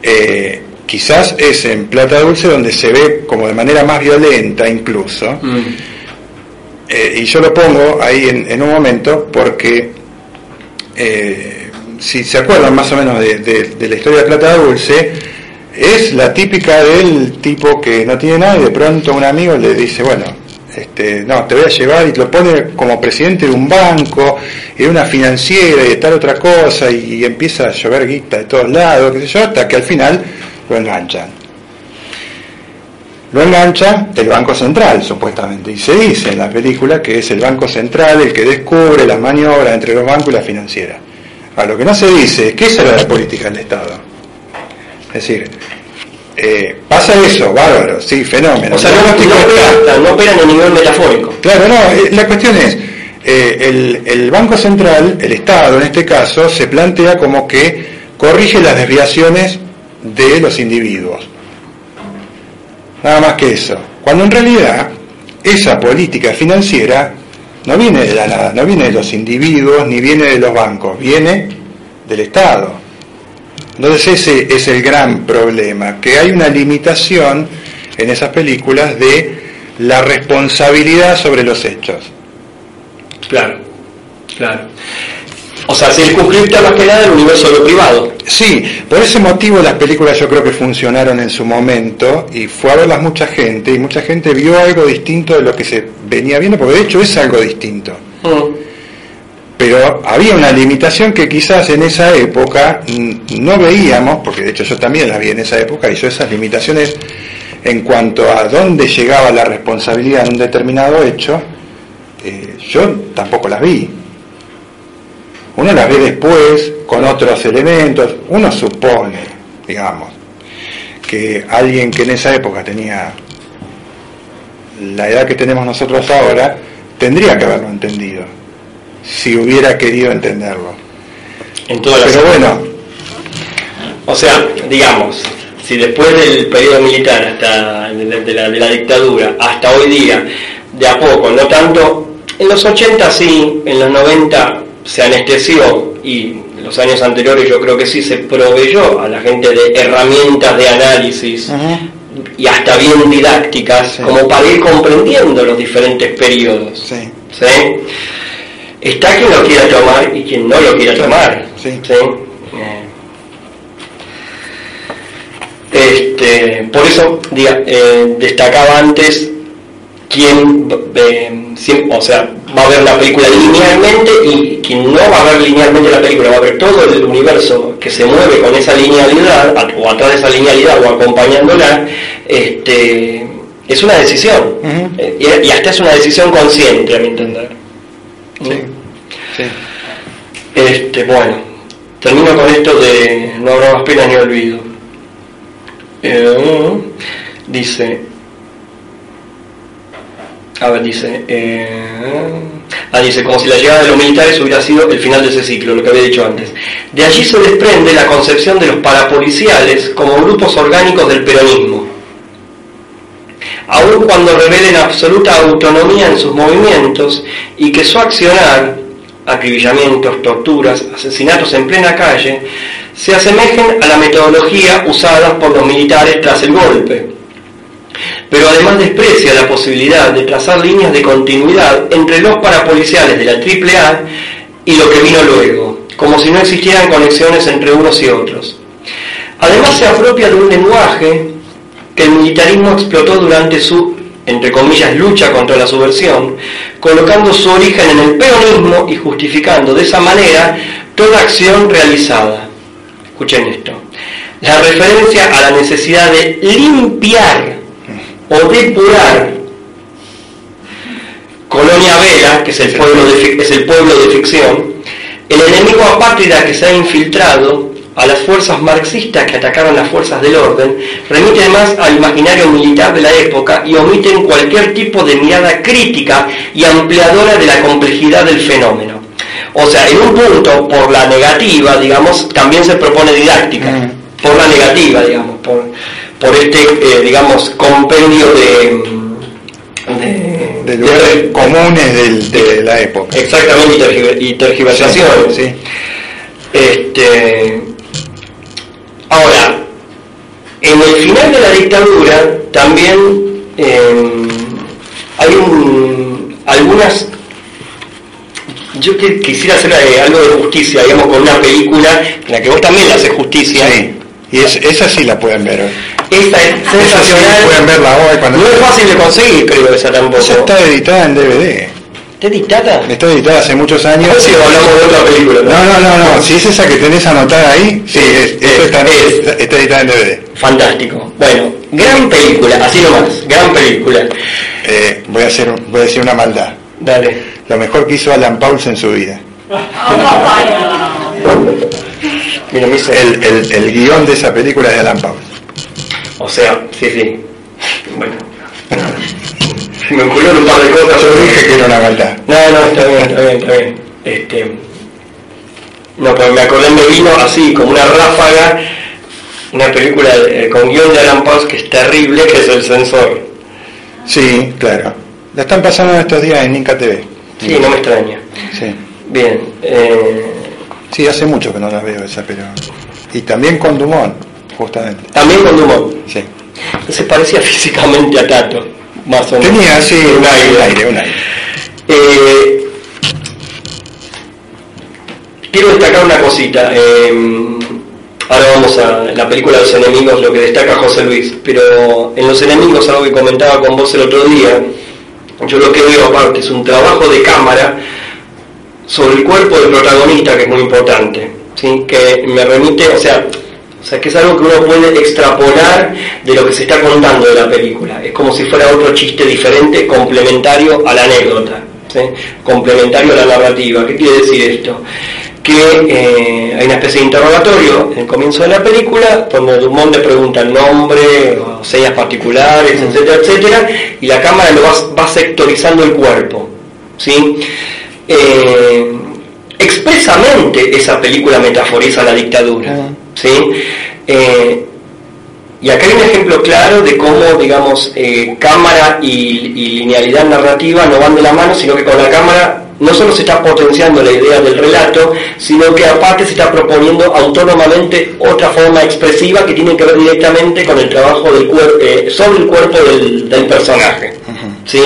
Eh, quizás es en Plata Dulce donde se ve como de manera más violenta incluso, Mm. Eh, y yo lo pongo ahí en, en un momento porque eh, si se acuerdan más o menos de, de- de la historia de Plata Dulce, es la típica del tipo que no tiene nada y de pronto un amigo le dice, bueno, este, no, te voy a llevar y lo pone como presidente de un banco y de una financiera y de tal otra cosa y, empieza a llover guita de todos lados, qué sé yo, hasta que al final lo enganchan. Lo engancha el Banco Central, supuestamente, y se dice en la película que es el Banco Central el que descubre las maniobras entre los bancos y la financiera. A lo que no se dice es que esa era la política del Estado. Es decir, eh, pasa eso, bárbaro, sí, fenómeno. O sea, no, no operan, no operan a nivel metafórico. Claro, no, eh, la cuestión es, eh, el, el Banco Central, el Estado en este caso, se plantea como que corrige las desviaciones de los individuos. Nada más que eso. Cuando en realidad esa política financiera no viene de la nada, no viene de los individuos ni viene de los bancos, viene del Estado. Entonces ese es el gran problema, que hay una limitación en esas películas de la responsabilidad sobre los hechos. Claro, claro. O sea, circunscripta más que nada el universo de lo privado. Sí, por ese motivo las películas yo creo que funcionaron en su momento y fue a verlas mucha gente y mucha gente vio algo distinto de lo que se venía viendo, porque de hecho es algo distinto. Mm. Pero había una limitación que quizás en esa época no veíamos, porque de hecho yo también las vi en esa época, y yo esas limitaciones en cuanto a dónde llegaba la responsabilidad en un determinado hecho, eh, yo tampoco las vi. Uno las ve después con otros elementos, uno supone, digamos, que alguien que en esa época tenía la edad que tenemos nosotros ahora, tendría que haberlo entendido, si hubiera querido entenderlo. En todas las Pero bueno, O sea, digamos, si después del periodo militar, hasta de la, de la- dictadura, hasta hoy día, de a poco, no tanto, en los 80 sí, en los 90 se anestesió y en los años anteriores yo creo que sí se proveyó a la gente de herramientas de análisis y hasta bien didácticas Sí. como para ir comprendiendo los diferentes periodos. sí, ¿sí? Está quien lo quiera tomar y quien no lo quiera tomar. sí. Eh, Este, por eso diga, eh, destacaba antes quién, eh, si- o sea, va a ver la película linealmente y quien no va a ver linealmente la película, va a ver todo el universo que se mueve con esa linealidad, a- o atrás de esa linealidad o acompañándola, este, es una decisión. Eh, y, y hasta es una decisión consciente, a mi entender. sí, Este, bueno, termino con esto de no habrá más penas ni olvido. Eh, dice, a ver, dice, eh, ah, dice, como si la llegada de los militares hubiera sido el final de ese ciclo, lo que había dicho antes. De allí se desprende la concepción de los parapoliciales como grupos orgánicos del peronismo. Aun cuando revelen absoluta autonomía en sus movimientos y que su accionar, acribillamientos, torturas, asesinatos en plena calle, se asemejen a la metodología usada por los militares tras el golpe. Pero además desprecia la posibilidad de trazar líneas de continuidad entre los parapoliciales de la AAA y lo que vino luego, como si no existieran conexiones entre unos y otros. Además se apropia de un lenguaje que el militarismo explotó durante su, entre comillas, lucha contra la subversión, colocando su origen en el peronismo y justificando de esa manera toda acción realizada. Escuchen esto. La referencia a la necesidad de limpiar o depurar Colonia Vela, que es el pueblo de, es el pueblo de ficción, el enemigo apátrida que se ha infiltrado a las fuerzas marxistas que atacaron las fuerzas del orden, remite además al imaginario militar de la época y omiten cualquier tipo de mirada crítica y ampliadora de la complejidad del fenómeno. O sea, en un punto, por la negativa, digamos, también se propone didáctica. Mm. Por la negativa, digamos, por, por este, eh, digamos, compendio de... de- De lugares de- comunes del- de la época. Exactamente, y tergiver- y tergiversaciones. Sí, sí. Este, ahora, en el final de la dictadura también eh, hay un- algunas... Yo que- quisiera hacer eh, algo de justicia, digamos, con una película en la que vos también le haces justicia. Sí. Y es- esa sí la pueden ver hoy. Esta es Esa sí sensacional. pueden verla hoy cuando... No es fácil de conseguir, creo, esa tampoco. Esa está editada en DVD. ¿Está editada? Está editada hace muchos años. si hablamos de otra película. No, no, no, no. Si es esa que tenés anotada ahí, sí, es, eso está, es. está- está editada en DVD. Fantástico. Bueno, gran película, así nomás, gran película. Eh, voy, a hacer, voy a decir una maldad. Dale. Lo mejor que hizo Alan Pauls en su vida. Mira, me hizo- El, el, el guion de esa película es de Alan Pauls. O sea, sí, sí. Bueno. Me ocurrieron un par de cosas. Yo dije que era una maldad. No, no, está bien, está bien, está bien. Este, no, pues me acordé, me vino así, como una ráfaga, una película de- con guion de Alan Pauls que es terrible, que es El Censor. Sí, claro. La están pasando estos días en Inca TV. Sí, no me extraña. Sí. Bien. Eh, Sí, hace mucho que no la veo esa, pero... Y también con Dumont, justamente. también con Dumont. Sí. Se parecía [laughs] físicamente a Tato, más o menos. Tenía, sí, un aire, un aire, un aire. Eh, quiero destacar una cosita. eh, ahora vamos a la película Los Enemigos, lo que destaca José Luis. Pero en Los Enemigos, algo que comentaba con vos el otro día, yo lo que veo aparte es un trabajo de cámara sobre el cuerpo del protagonista que es muy importante. ¿sí? Que me remite, o sea, o sea, que es algo que uno puede extrapolar de lo que se está contando de la película. Es como si fuera otro chiste diferente, complementario a la anécdota, ¿sí? complementario a la narrativa. ¿Qué quiere decir esto? Que eh, hay una especie de interrogatorio en el comienzo de la película, donde Dumont le pregunta el nombre, o señas particulares, etcétera, etcétera, y la cámara lo va, va sectorizando el cuerpo. ¿sí? Eh, expresamente esa película metaforiza la dictadura. ¿Sí? Eh, y acá hay un ejemplo claro de cómo, digamos, eh, cámara y, y linealidad narrativa no van de la mano, sino que con la cámara no solo se está potenciando la idea del relato, sino que aparte se está proponiendo autónomamente otra forma expresiva que tiene que ver directamente con el trabajo del eh, sobre el cuerpo del, del personaje. ¿sí?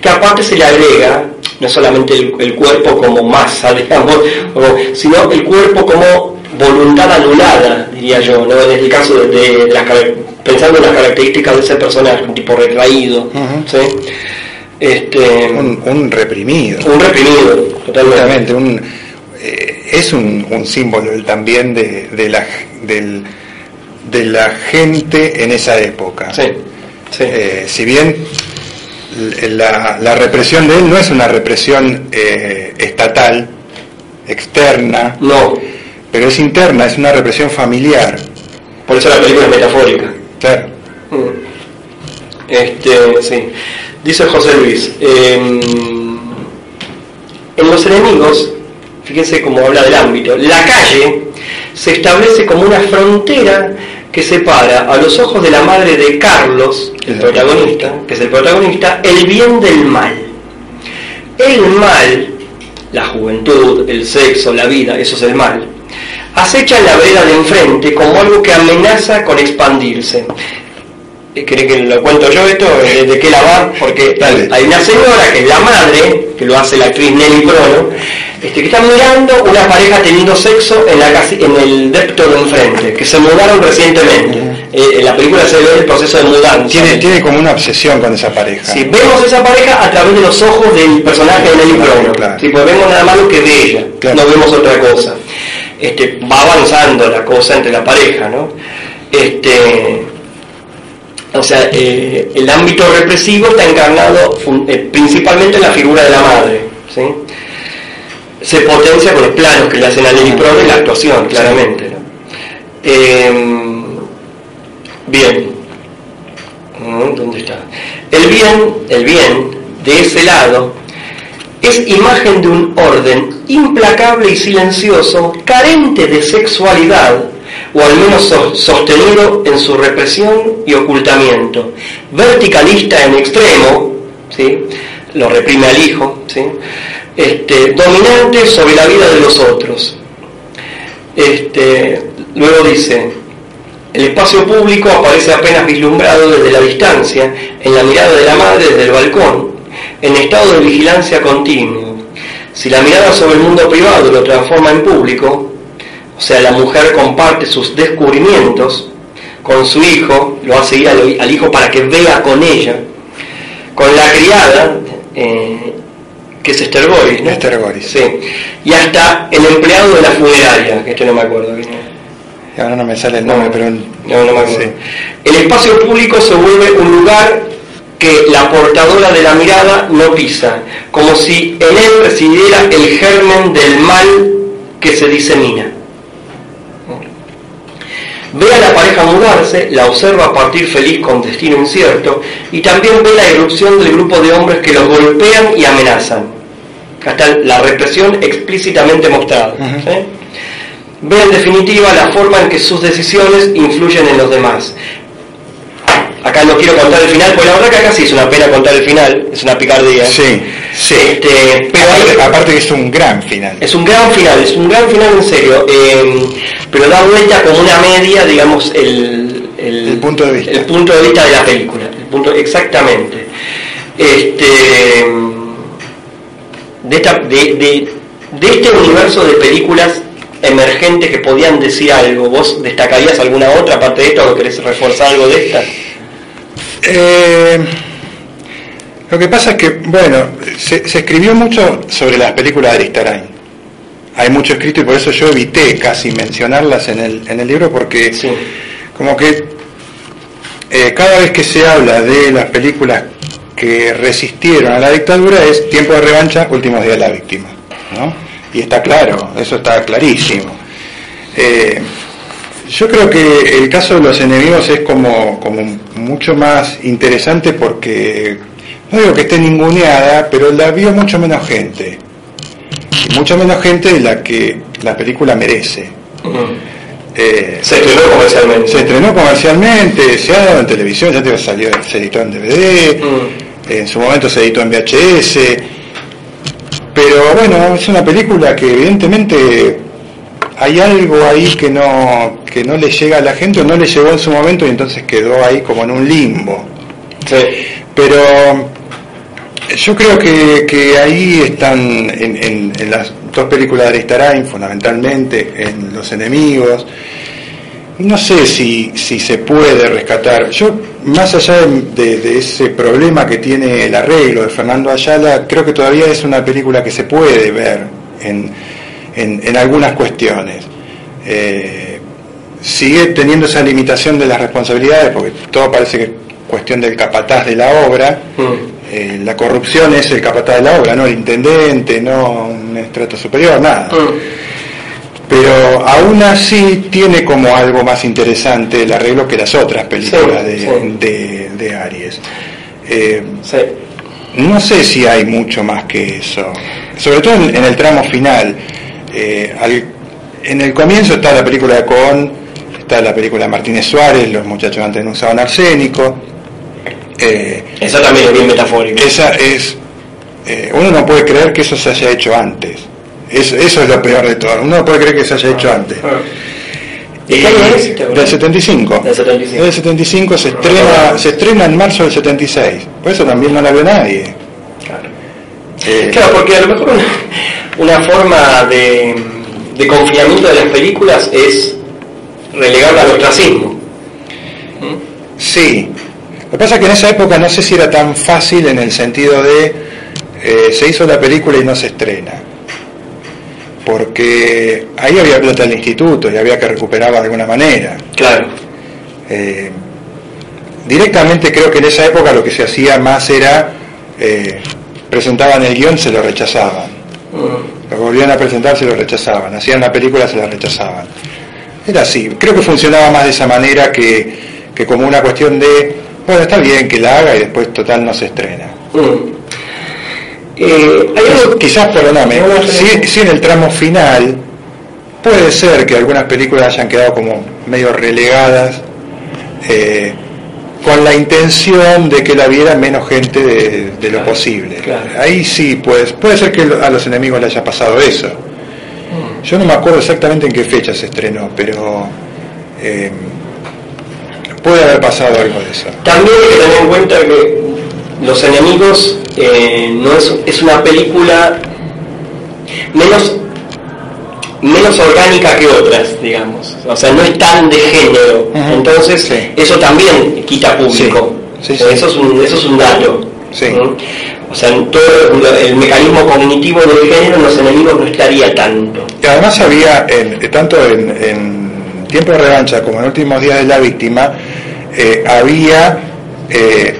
Que aparte se le agrega no solamente el, el cuerpo como masa, [laughs] digamos, o- sino el cuerpo como voluntad anulada, diría yo, ¿no? en el caso de, de las pensando en las características de ese personaje, un tipo retraído. ¿sí? este, Un, un reprimido. un reprimido, totalmente. Justamente, un, eh, es un, un símbolo él también de, de la, del- de la gente en esa época. Sí, sí. Eh, si bien la, la represión de él no es una represión eh, estatal, externa, no, pero es interna, es una represión familiar. por eso la película es metafórica. Claro. Mm. Este, sí. Dice José Luis, em, en los enemigos, fíjense cómo habla del ámbito, la calle se establece como una frontera que separa a los ojos de la madre de Carlos, el protagonista, que es el protagonista, el bien del mal. El mal, la juventud, el sexo, la vida, eso es el mal, acecha en la vereda de enfrente como algo que amenaza con expandirse. Eh, ¿Querés que lo cuento yo esto? ¿De, de qué la va? Porque Dale. hay una señora que es la madre, que lo hace la actriz Nelly Prono, este, que está mirando una pareja teniendo sexo en, la casi, en el depto de enfrente, que se mudaron recientemente. Eh, en la película se ve el proceso de mudanza. Tiene, tiene como una obsesión con esa pareja. Sí, vemos esa pareja a través de los ojos del personaje de Nelly Claro, Prono. claro. Sí, pues vemos nada más lo que de ella, Claro. no vemos otra cosa. Este, va avanzando la cosa entre la pareja, ¿no? Este, o sea, eh, el ámbito represivo está encarnado eh, principalmente en la figura de la madre, ¿sí? Se potencia con los planos que le hacen a Prono y la actuación, claramente, ¿no? Em, bien, Mm, ¿Dónde está? El bien, el bien de ese lado es imagen de un orden implacable y silencioso, carente de sexualidad, o al menos so- sostenido en su represión y ocultamiento, verticalista en extremo, ¿sí? lo reprime al hijo, ¿sí? este, dominante sobre la vida de los otros. Este, luego dice, el espacio público aparece apenas vislumbrado desde la distancia, en la mirada de la madre desde el balcón, en estado de vigilancia continuo. Si la mirada sobre el mundo privado lo transforma en público, o sea, la mujer comparte sus descubrimientos con su hijo, lo hace ir al, al hijo para que vea con ella, con la criada, eh, que es Esther Goris, ¿no? Esther Goris. Sí. Y hasta el empleado de la funeraria, que este no me acuerdo. Ahora no me sale el nombre, pero... No, no me acuerdo. Sí. El espacio público se vuelve un lugar que la portadora de la mirada no pisa, como si en él residiera el germen del mal que se disemina. Ve a la pareja mudarse, la observa partir feliz con destino incierto y también ve la irrupción del grupo de hombres que los golpean y amenazan. Está la represión explícitamente mostrada. ¿sí? Ve en definitiva la forma en que sus decisiones influyen en los demás. Acá no quiero contar el final, porque la verdad que acá sí es una pena contar el final, es una picardía. Sí, sí. Este, pero Aparte, aparte que es un gran final. es un gran final, es un gran final en serio, eh, pero da vuelta como una media, digamos, el, El punto de vista. el punto de vista de la película, el punto, exactamente. Este, de, esta- de, de- de este universo de películas emergentes que podían decir algo, ¿vos destacarías alguna otra parte de esto o querés reforzar algo de esta? Eh, lo que pasa es que, bueno, se, se escribió mucho sobre las películas de Aristarain. Hay mucho escrito y por eso yo evité casi mencionarlas en el, en el libro porque Sí. como que eh, cada vez que se habla de las películas que resistieron a la dictadura es Tiempo de revancha, Últimos días de la víctima. ¿no? Y está claro, eso está clarísimo. Eh, yo creo que el caso de los enemigos es como, como mucho más interesante porque, no digo que esté ninguneada, pero la vio mucho menos gente. Y mucho menos gente de la que la película merece. Eh, Se estrenó comercialmente. se estrenó comercialmente, se ha dado en televisión, ya te salió, se editó en DVD, en su momento se editó en VHS, pero bueno, es una película que evidentemente hay algo ahí que no, que no le llega a la gente o no le llegó en su momento y entonces quedó ahí como en un limbo. Sí. Pero yo creo que, que ahí están en, en- en las dos películas de Aristarain, fundamentalmente, en Los Enemigos. No sé si, si se puede rescatar. Yo, más allá de, ese problema que tiene el arreglo de Fernando Ayala, creo que todavía es una película que se puede ver en, en- en algunas cuestiones. Eh, sigue teniendo esa limitación de las responsabilidades, porque todo parece que es cuestión del capataz de la obra. Mm. Eh, la corrupción es el capataz de la obra, no el intendente, no un estrato superior, nada. Mm. Pero aún así tiene como algo más interesante el arreglo que las otras películas Sí, de, sí. de- de Aries. Eh, Sí. no sé si hay mucho más que eso, sobre todo en, en el tramo final. Eh, al- en el comienzo está la película de Cohn, está la película de Martínez Suárez, Los muchachos antes no usaban arsénico. Eh, Esa también es bien metafórica. esa es. eh, uno no puede creer que eso se haya hecho antes. Es- eso es lo peor de todo. Uno no puede creer que se haya hecho antes. ¿Y qué año es? ¿Te acordás? Del 75. Del 75. Del 75 se estrena, se estrena en marzo del 76. Por eso también no la vio nadie. Claro. Eh, Claro, porque a lo mejor una, una forma de, de confinamiento de las películas es relegarla al ostracismo. Sí. Lo que pasa es que en esa época no sé si era tan fácil en el sentido de eh, se hizo la película y no se estrena. Porque ahí había plata del instituto y había que recuperarla de alguna manera. Claro. Eh, directamente creo que en esa época lo que se hacía más era eh, presentaban el guion, se lo rechazaban. Lo volvían a presentar, se lo rechazaban. Hacían la película, se la rechazaban. Era así. Creo que funcionaba más de esa manera que, que como una cuestión de, bueno, está bien que la haga y después total no se estrena. Mm. Eh, algo- Quizás, perdóname, No, no, si, si en el tramo final puede ser que algunas películas hayan quedado como medio relegadas eh, con la intención de que la viera menos gente de, de lo Claro, posible. claro. Ahí sí, pues, puede ser que a los enemigos le haya pasado eso. Mm. Yo no me acuerdo exactamente en qué fecha se estrenó, pero eh, puede haber pasado algo de eso. También hay que tener en cuenta que Los Enemigos eh, no es, es una película menos menos orgánica que otras, digamos. O sea, no es tan de género. Entonces, Sí. eso también quita público. Sí, sí. Eso, es un, eso es un dato. Sí. O sea, en todo el mecanismo cognitivo del género en los enemigos no estaría tanto. Además había, en- tanto en, en Tiempo de Revancha como en Últimos Días de la Víctima, eh, había eh,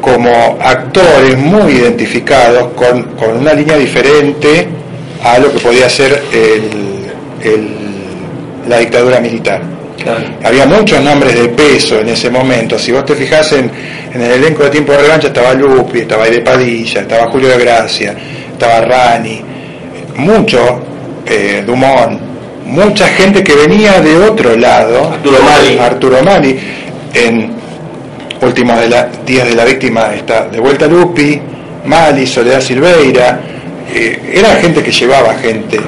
como actores muy identificados con, una línea diferente a lo que podía ser el- la dictadura militar. Claro. Había muchos nombres de peso en ese momento. Si vos te fijás en, en el elenco de Tiempo de Revancha, estaba Lupi, estaba Aide Padilla, estaba Julio de Gracia, estaba Rani, mucho, eh, Dumont, mucha gente que venía de otro lado. Arturo Mali. Arturo Mali. En Últimos de la, Días de la Víctima está de vuelta Lupi, Mali, Soledad Silveira. eh, era gente que llevaba gente.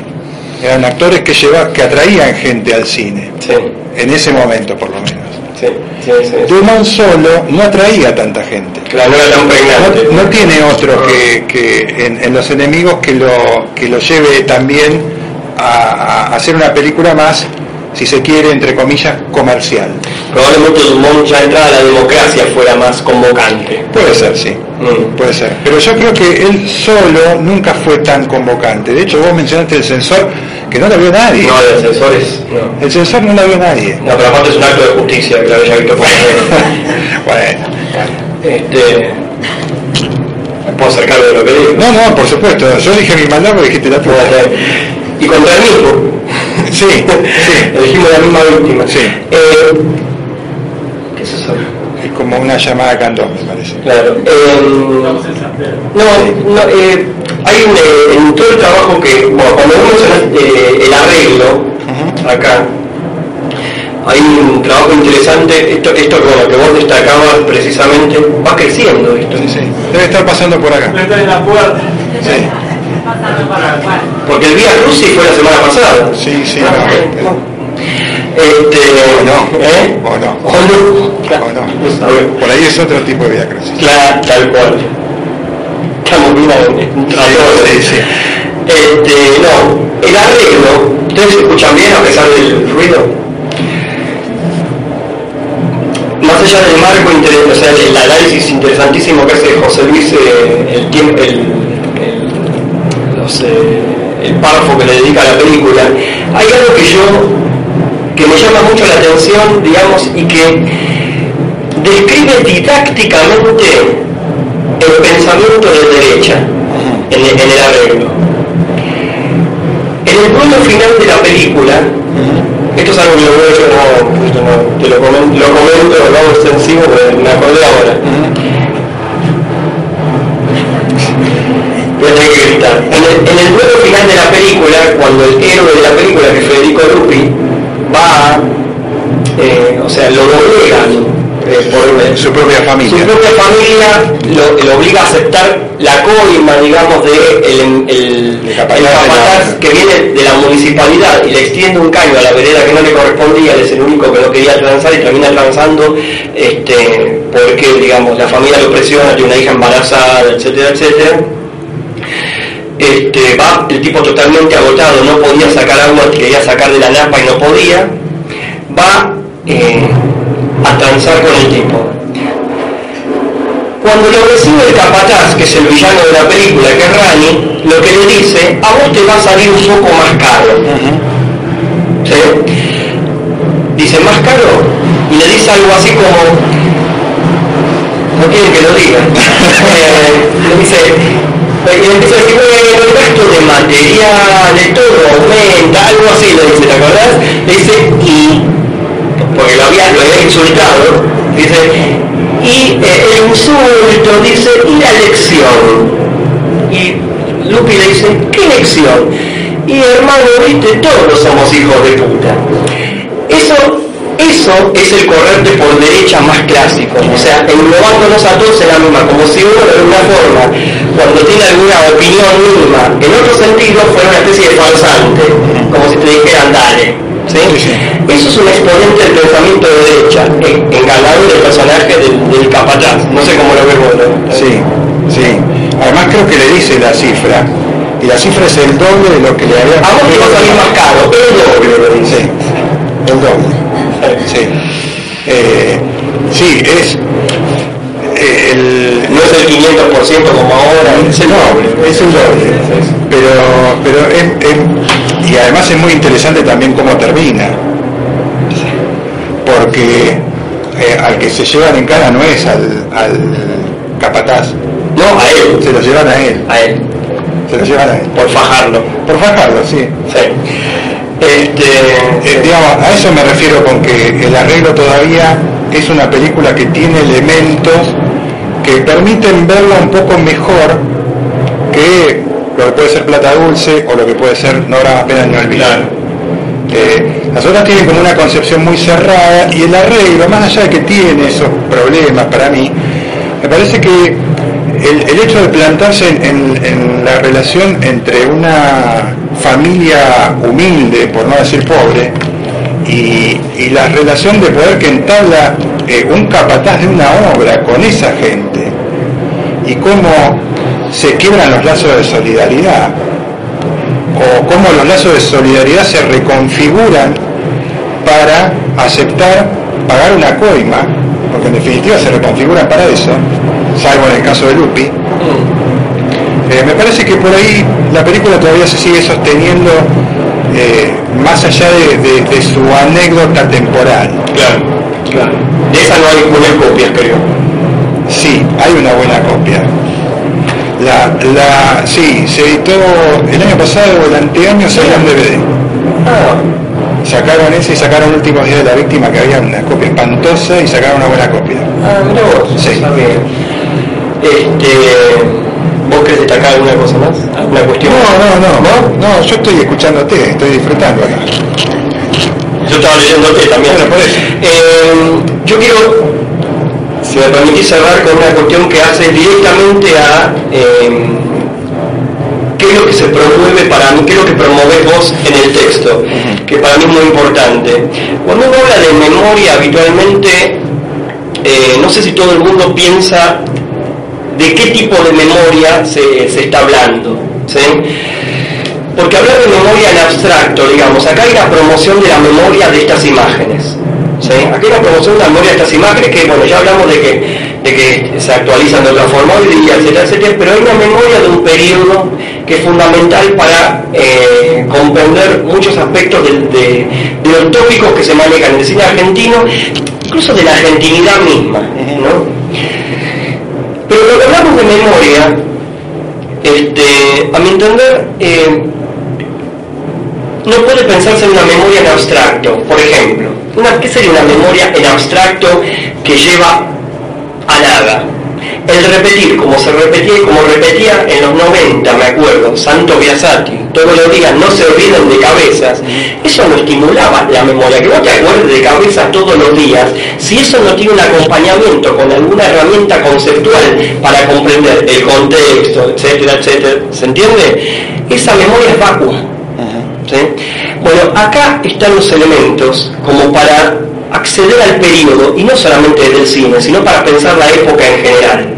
Eran actores que, lleva, que atraían gente al cine Sí, en ese momento por lo menos. sí, sí, solo no atraía tanta gente. Claro, no tiene otro que, que en, en los enemigos que lo, que lo lleve también a, a hacer una película más, si se quiere, entre comillas, comercial. Probablemente Dumont ya entrada a la democracia fuera más convocante. Puede ser, sí. Mm. Puede ser. Pero yo creo que él solo nunca fue tan convocante. De hecho, vos mencionaste el censor, que no lo vio nadie. No, de ascensores, no. El censor no lo vio nadie. No, pero aparte es un acto de justicia que lo haya visto por bueno. Este. ¿Me puedo acercar de lo que digo? No, no, por supuesto. Yo dije mi maldad porque dijiste la tuya. Y contra el mismo. Sí, [laughs] sí. Elegimos la misma víctima. Sí. Eh, ¿Qué es eso? Es como una llamada a cantón, me parece. Claro. eh, no, no, eh, hay un, eh, en todo el trabajo que, bueno, cuando eh, el arreglo, acá, hay un trabajo interesante, esto, esto que, bueno, que vos destacabas precisamente, va creciendo esto. Sí, sí. Debe estar pasando por acá. Está en la puerta. Sí, Porque el Vía Crucis fue la semana pasada. sí, sí. No. Este, O no, ¿eh? o no. O no. Claro, O no. Por ahí es otro tipo de vía crucis. Claro, tal cual. Estamos bien. Sí, sí. Este, no, el arreglo, ¿ustedes escuchan bien a pesar del ruido? Más allá del marco, o sea, el análisis interesantísimo que hace José Luis, eh, el tiempo, el, el- párrafo que le dedica a la película, hay algo que yo, que me llama mucho la atención, digamos, y que describe didácticamente el pensamiento de derecha en el, en arreglo. En el punto final de la película, esto es algo que lo veo yo, no, esto no, te lo comento, lo comento, lo hago extensivo, pero me acordé ahora. En el, en el duelo final de la película, cuando el héroe de la película, que es Federico Lupi, va, eh, o sea, lo doblegan eh, por eh, Su propia su familia. propia familia lo, lo obliga a aceptar la coima, digamos, de el, el, capataz que viene de la municipalidad y le extiende un caño a la vereda que no le correspondía, él es el único que lo quería transar y termina transando este, porque, digamos, la familia lo presiona, tiene una hija embarazada, etcétera, etcétera. Este, va el tipo totalmente agotado, no podía sacar agua, quería sacar de la napa y no podía, va eh, a transar con el tipo. Cuando lo recibe el capataz, que es el villano de la película, que es Rani, lo que le dice, a vos te va a salir un poco más caro. ¿Sí? Dice, ¿más caro? Y le dice algo así como, no quieren que lo diga. [laughs] Eh, le dice, y le empieza a decir, bueno, el gasto de materiales, todo aumenta, algo así, le dice, ¿te acordás? Le dice, y, porque lo había, lo había insultado, dice, y eh, el insulto, dice, y la lección. Y Lupi le dice, ¿qué lección? Y hermano, viste, todos somos hijos de puta. Eso eso es el correrte por derecha más clásico, o sea, englobándonos a todos en la misma, como si uno de alguna forma, cuando tiene alguna opinión mínima, en otro sentido, fuera una especie de falsante, como si te dijeran dale. ¿sí? Eso es un exponente del pensamiento de derecha, engalado del personaje del, del, capataz, no sé cómo lo vemos. Sí, sí. Además creo que le dice la cifra, y la cifra es el doble de lo que le había... A vos te va a salir más caro, el doble, lo dice. El doble. Sí, eh, sí es eh, el, no es el 500% como ahora, es el doble, es el doble. Pero, pero es, es, y además es muy interesante también cómo termina, porque eh, al que se llevan en cara no es al, al capataz, no a él, se lo llevan a él, a él, se lo llevan a él, por fajarlo, por fajarlo, sí. sí. Este, eh, digamos, a eso me refiero con que el arreglo todavía es una película que tiene elementos que permiten verla un poco mejor que lo que puede ser Plata Dulce o lo que puede ser No habrá apenas no olvidar. Eh, las otras tienen como una concepción muy cerrada y el arreglo, más allá de que tiene esos problemas para mí, me parece que el, hecho de plantarse en la relación entre una familia humilde, por no decir pobre, y, la relación de poder que entabla eh, un capataz de una obra con esa gente, y cómo se quiebran los lazos de solidaridad, o cómo los lazos de solidaridad se reconfiguran para aceptar pagar una coima, porque en definitiva se reconfiguran para eso, salvo en el caso de Lupi, eh, me parece que por ahí la película todavía se sigue sosteniendo eh, más allá de, su anécdota temporal. Claro, claro. De esa no hay buenas copias, creo. Sí, hay una buena copia. La, la, sí, se editó el año pasado o el anteaño salió en DVD. Ah. Sacaron ese y sacaron Últimos Días de la Víctima, que había una copia espantosa y sacaron una buena copia. Ah, mira vos. Sí. Está bien. Este, ¿Vos querés destacar alguna cosa más? ¿Alguna cuestión? No, no, no, no, no, yo estoy escuchándote, estoy disfrutando acá. Yo estaba leyéndote también. Bueno, por eso. Eh, yo quiero, si me permitís cerrar con una cuestión que hace directamente a eh, qué es lo que se promueve para mí, qué es lo que promueves vos en el texto, que para mí es muy importante. Cuando uno habla de memoria habitualmente, eh, no sé si todo el mundo piensa de qué tipo de memoria se, está hablando. Porque hablar de memoria en abstracto, digamos, acá hay una promoción de la memoria de estas imágenes. ¿sí? Acá hay una promoción de la memoria de estas imágenes que, bueno, ya hablamos de que, de que se actualizan de otra forma hoy día, etcétera, etcétera, pero hay una memoria de un periodo que es fundamental para eh, comprender muchos aspectos de, de, los tópicos que se manejan en el cine argentino, incluso de la argentinidad misma. ¿no? Pero lo hablamos de memoria, este, a mi entender, eh, no puede pensarse en una memoria en abstracto. Por ejemplo, una, ¿qué sería una memoria en abstracto que lleva a nada? El repetir, como se repetía, como repetía en los 90, me acuerdo, Santo Biasati, todos los días no se olviden de cabezas, eso no estimulaba la memoria, que vos te acuerdes de cabezas todos los días, si eso no tiene un acompañamiento con alguna herramienta conceptual para comprender el contexto, etcétera, etcétera, ¿se entiende? Esa memoria es vacua. Bueno, acá están los elementos como para acceder al periodo, y no solamente del cine, sino para pensar la época en general.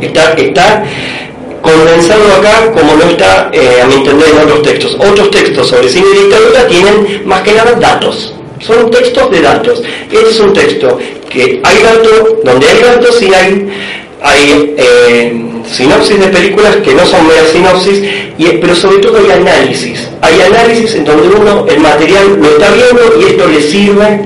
Está, está condensado acá como no está, eh, a mi entender, en otros textos. Otros textos sobre cine y dictadura tienen más que nada datos. Son textos de datos. Este es un texto que hay datos, donde hay datos y hay, hay eh, sinopsis de películas que no son meras sinopsis, y, pero sobre todo hay análisis. Hay análisis en donde uno el material lo está viendo y esto le sirve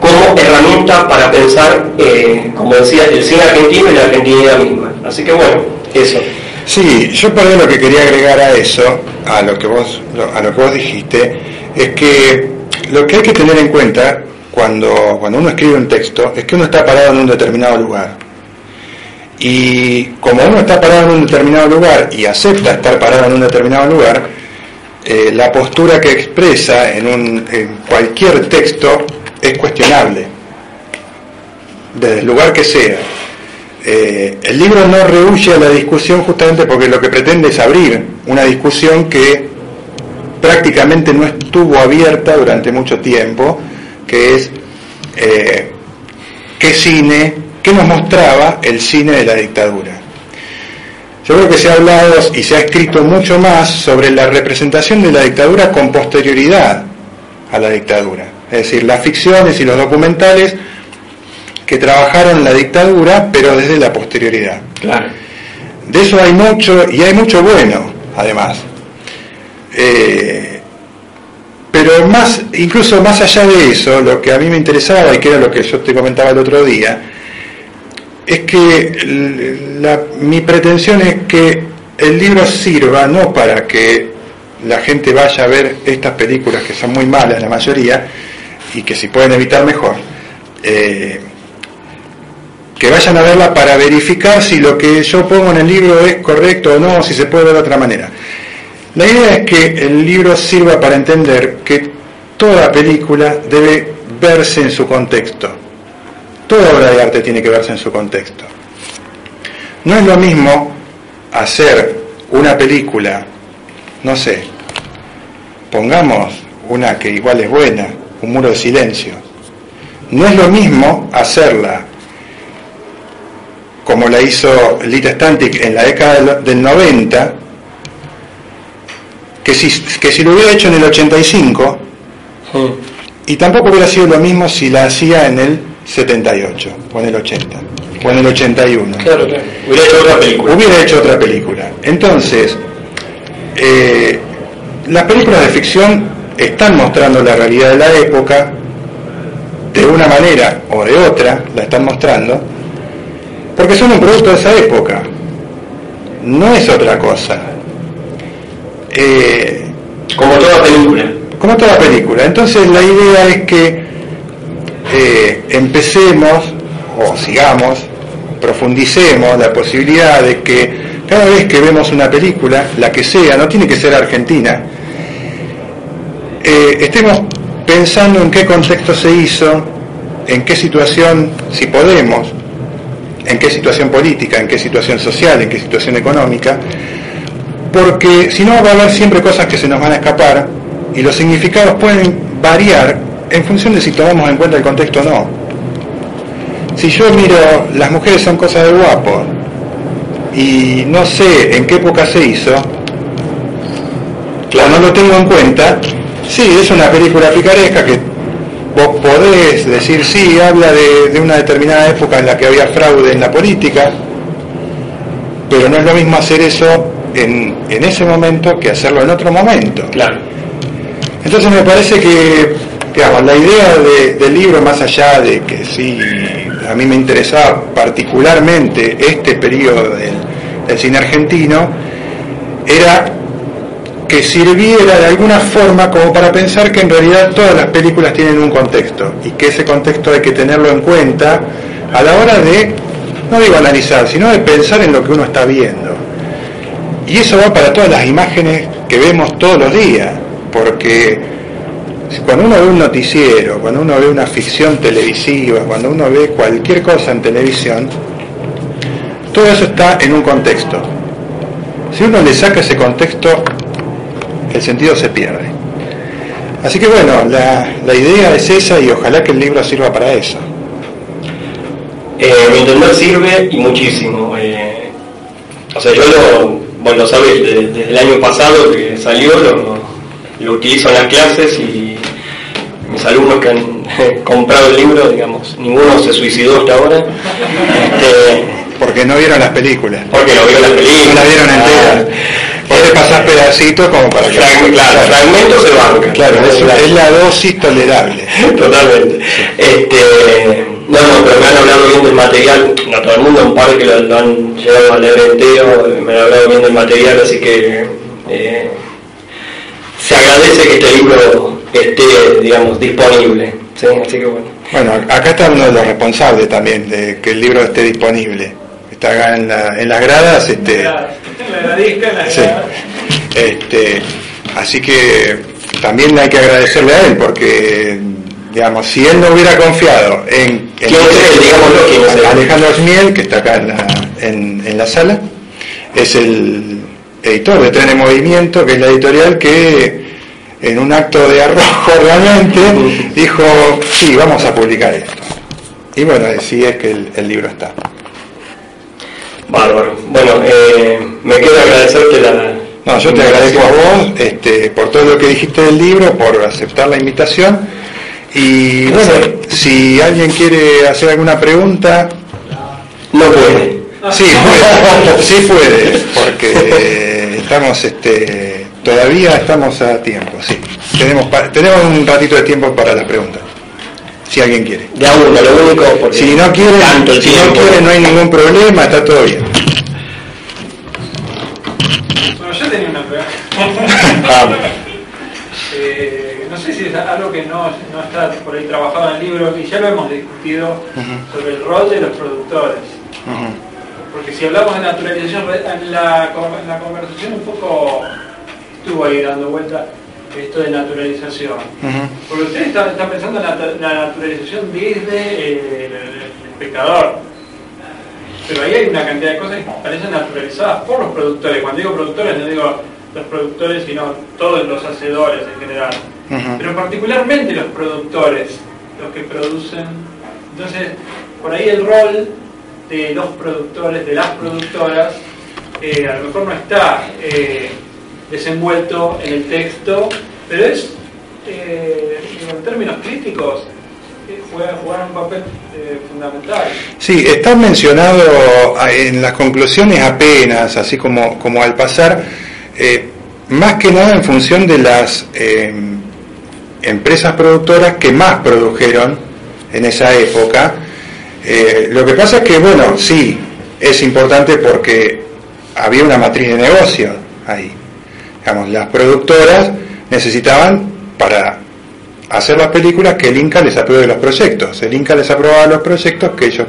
como herramienta para pensar, eh, como decía, el cine argentino y la argentinidad misma. Así que bueno, eso. Sí, yo por lo que quería agregar a eso, a lo que vos, a lo que vos dijiste, es que lo que hay que tener en cuenta cuando, cuando uno escribe un texto es que uno está parado en un determinado lugar. Y como uno está parado en un determinado lugar y acepta estar parado en un determinado lugar, eh, la postura que expresa en, un, cualquier texto es cuestionable, desde el lugar que sea. Eh, el libro no rehuye a la discusión justamente porque lo que pretende es abrir una discusión que prácticamente no estuvo abierta durante mucho tiempo, que es eh, qué cine, qué nos mostraba el cine de la dictadura. Yo creo que se ha hablado y se ha escrito mucho más sobre la representación de la dictadura con posterioridad a la dictadura. Es decir, las ficciones y los documentales que trabajaron la dictadura, pero desde la posterioridad. Claro. De eso hay mucho, y hay mucho bueno, además. Eh, pero más, incluso más allá de eso, lo que a mí me interesaba y que era lo que yo te comentaba el otro día, es que mi pretensión es que el libro sirva no para que la gente vaya a ver estas películas que son muy malas la mayoría y que si pueden evitar mejor, eh, que vayan a verla para verificar si lo que yo pongo en el libro es correcto o no, si se puede ver de otra manera. La idea es que el libro sirva para entender que toda película debe verse en su contexto. Toda obra de arte tiene que verse en su contexto. No es lo mismo hacer una película, no sé, pongamos una que igual es buena, un muro de silencio. No es lo mismo hacerla como la hizo Lita Stantic en la década del 90, que si, que si lo hubiera hecho en el 85, y tampoco hubiera sido lo mismo si la hacía en el 78, o en el 80, o en el 81. Claro, claro. Hubiera hecho otra película. Hubiera hecho otra película. Entonces, eh, las películas de ficción están mostrando la realidad de la época, de una manera o de otra, la están mostrando, porque son un producto de esa época, no es otra cosa. Eh, Como toda película. como toda película. Entonces la idea es que eh, empecemos o sigamos, profundicemos la posibilidad de que cada vez que vemos una película, la que sea, no tiene que ser argentina, eh, estemos pensando en qué contexto se hizo, en qué situación, si podemos, en qué situación política, en qué situación social, en qué situación económica, porque si no va a haber siempre cosas que se nos van a escapar y los significados pueden variar en función de si tomamos en cuenta el contexto o no. Si yo miro las mujeres son cosas de guapo y no sé en qué época se hizo, o no lo tengo en cuenta, sí, es una película picaresca que vos podés decir sí, habla de, de una determinada época en la que había fraude en la política, pero no es lo mismo hacer eso en, en ese momento que hacerlo en otro momento. Claro. Entonces me parece que, la idea de- del libro, más allá de que sí, a mí me interesaba particularmente este periodo del, del cine argentino, era que sirviera de alguna forma como para pensar que en realidad todas las películas tienen un contexto y que ese contexto hay que tenerlo en cuenta a la hora de, no digo analizar, sino de pensar en lo que uno está viendo. Y eso va para todas las imágenes que vemos todos los días, porque cuando uno ve un noticiero, cuando uno ve una ficción televisiva, cuando uno ve cualquier cosa en televisión, todo eso está en un contexto. Si uno le saca ese contexto, el sentido se pierde. Así que bueno, la, idea es esa y ojalá que el libro sirva para eso. Eh, mi entender sirve y muchísimo. eh, o sea, yo lo, bueno, sabes, de- desde el año pasado que salió, lo utilizo en las clases y mis alumnos que han comprado el libro, digamos, ninguno se suicidó hasta ahora, este, Porque no vieron las películas. porque no vio las películas. No las vieron enteras. Vos le pasás pedacitos como para que... Frag- claro, fragmentos se bancan. Claro, eso es la dosis tolerable. Totalmente. Este, no, no, pero me han hablado bien del material, no todo el mundo, un par que lo, lo han llegado a leer entero, me han hablado bien del material, así que eh, se agradece que este libro esté, digamos, disponible. ¿sí? Así que bueno. Bueno, acá está uno de los responsables también de que el libro esté disponible. está acá en, la, en las gradas. Este, En la en la Sí. grada. Este, así que también hay que agradecerle a él porque, digamos, si él no hubiera confiado en. Alejandro Asmiel, que está acá en la, en, en la sala, es el editor de Tren en Movimiento, que es la editorial que en un acto de arrojo [laughs] realmente dijo, sí, vamos a publicar esto. Y bueno, así es que el, el libro está. Bárbaro. Bueno, eh, me queda agradecerte la... No, yo te agradezco a vos este, por todo lo que dijiste del libro, por aceptar la invitación. Y bueno, si alguien quiere hacer alguna pregunta, No puede. sí puede, [laughs] sí puede, porque estamos, este, todavía estamos a tiempo, sí. Tenemos, tenemos un ratito de tiempo para la pregunta, si alguien quiere. De a uno, lo único porque... Si no quiere, Tanto si no quiere no hay ningún problema, está todo bien. Bueno, yo tenía una pregunta. [laughs] Eh, no sé si es algo que no, no está por ahí trabajado en el libro, y ya lo hemos discutido sobre el rol de los productores. Porque si hablamos de naturalización, en la, con- en la conversación un poco estuvo ahí dando vuelta esto de naturalización. Ujú. Porque ustedes están, están pensando en la, la naturalización desde eh, el, el espectador. Pero ahí hay una cantidad de cosas que parecen naturalizadas por los productores. Cuando digo productores, no digo los productores, sino todos los hacedores en general. Pero particularmente los productores, los que producen. Entonces, por ahí el rol de los productores, de las productoras, eh, a lo mejor no está eh, desenvuelto en el texto, pero es, eh, en términos críticos, eh, juega, jugar un papel eh, fundamental. Sí, está mencionado ah, en las conclusiones apenas, así como, como al pasar, más que nada en función de las empresas productoras que más produjeron en esa época. Lo que pasa es que, bueno, sí, es importante porque había una matriz de negocio ahí. Digamos, las productoras necesitaban para hacer las películas que el Inca les apruebe los proyectos. El Inca les aprobaba los proyectos que ellos,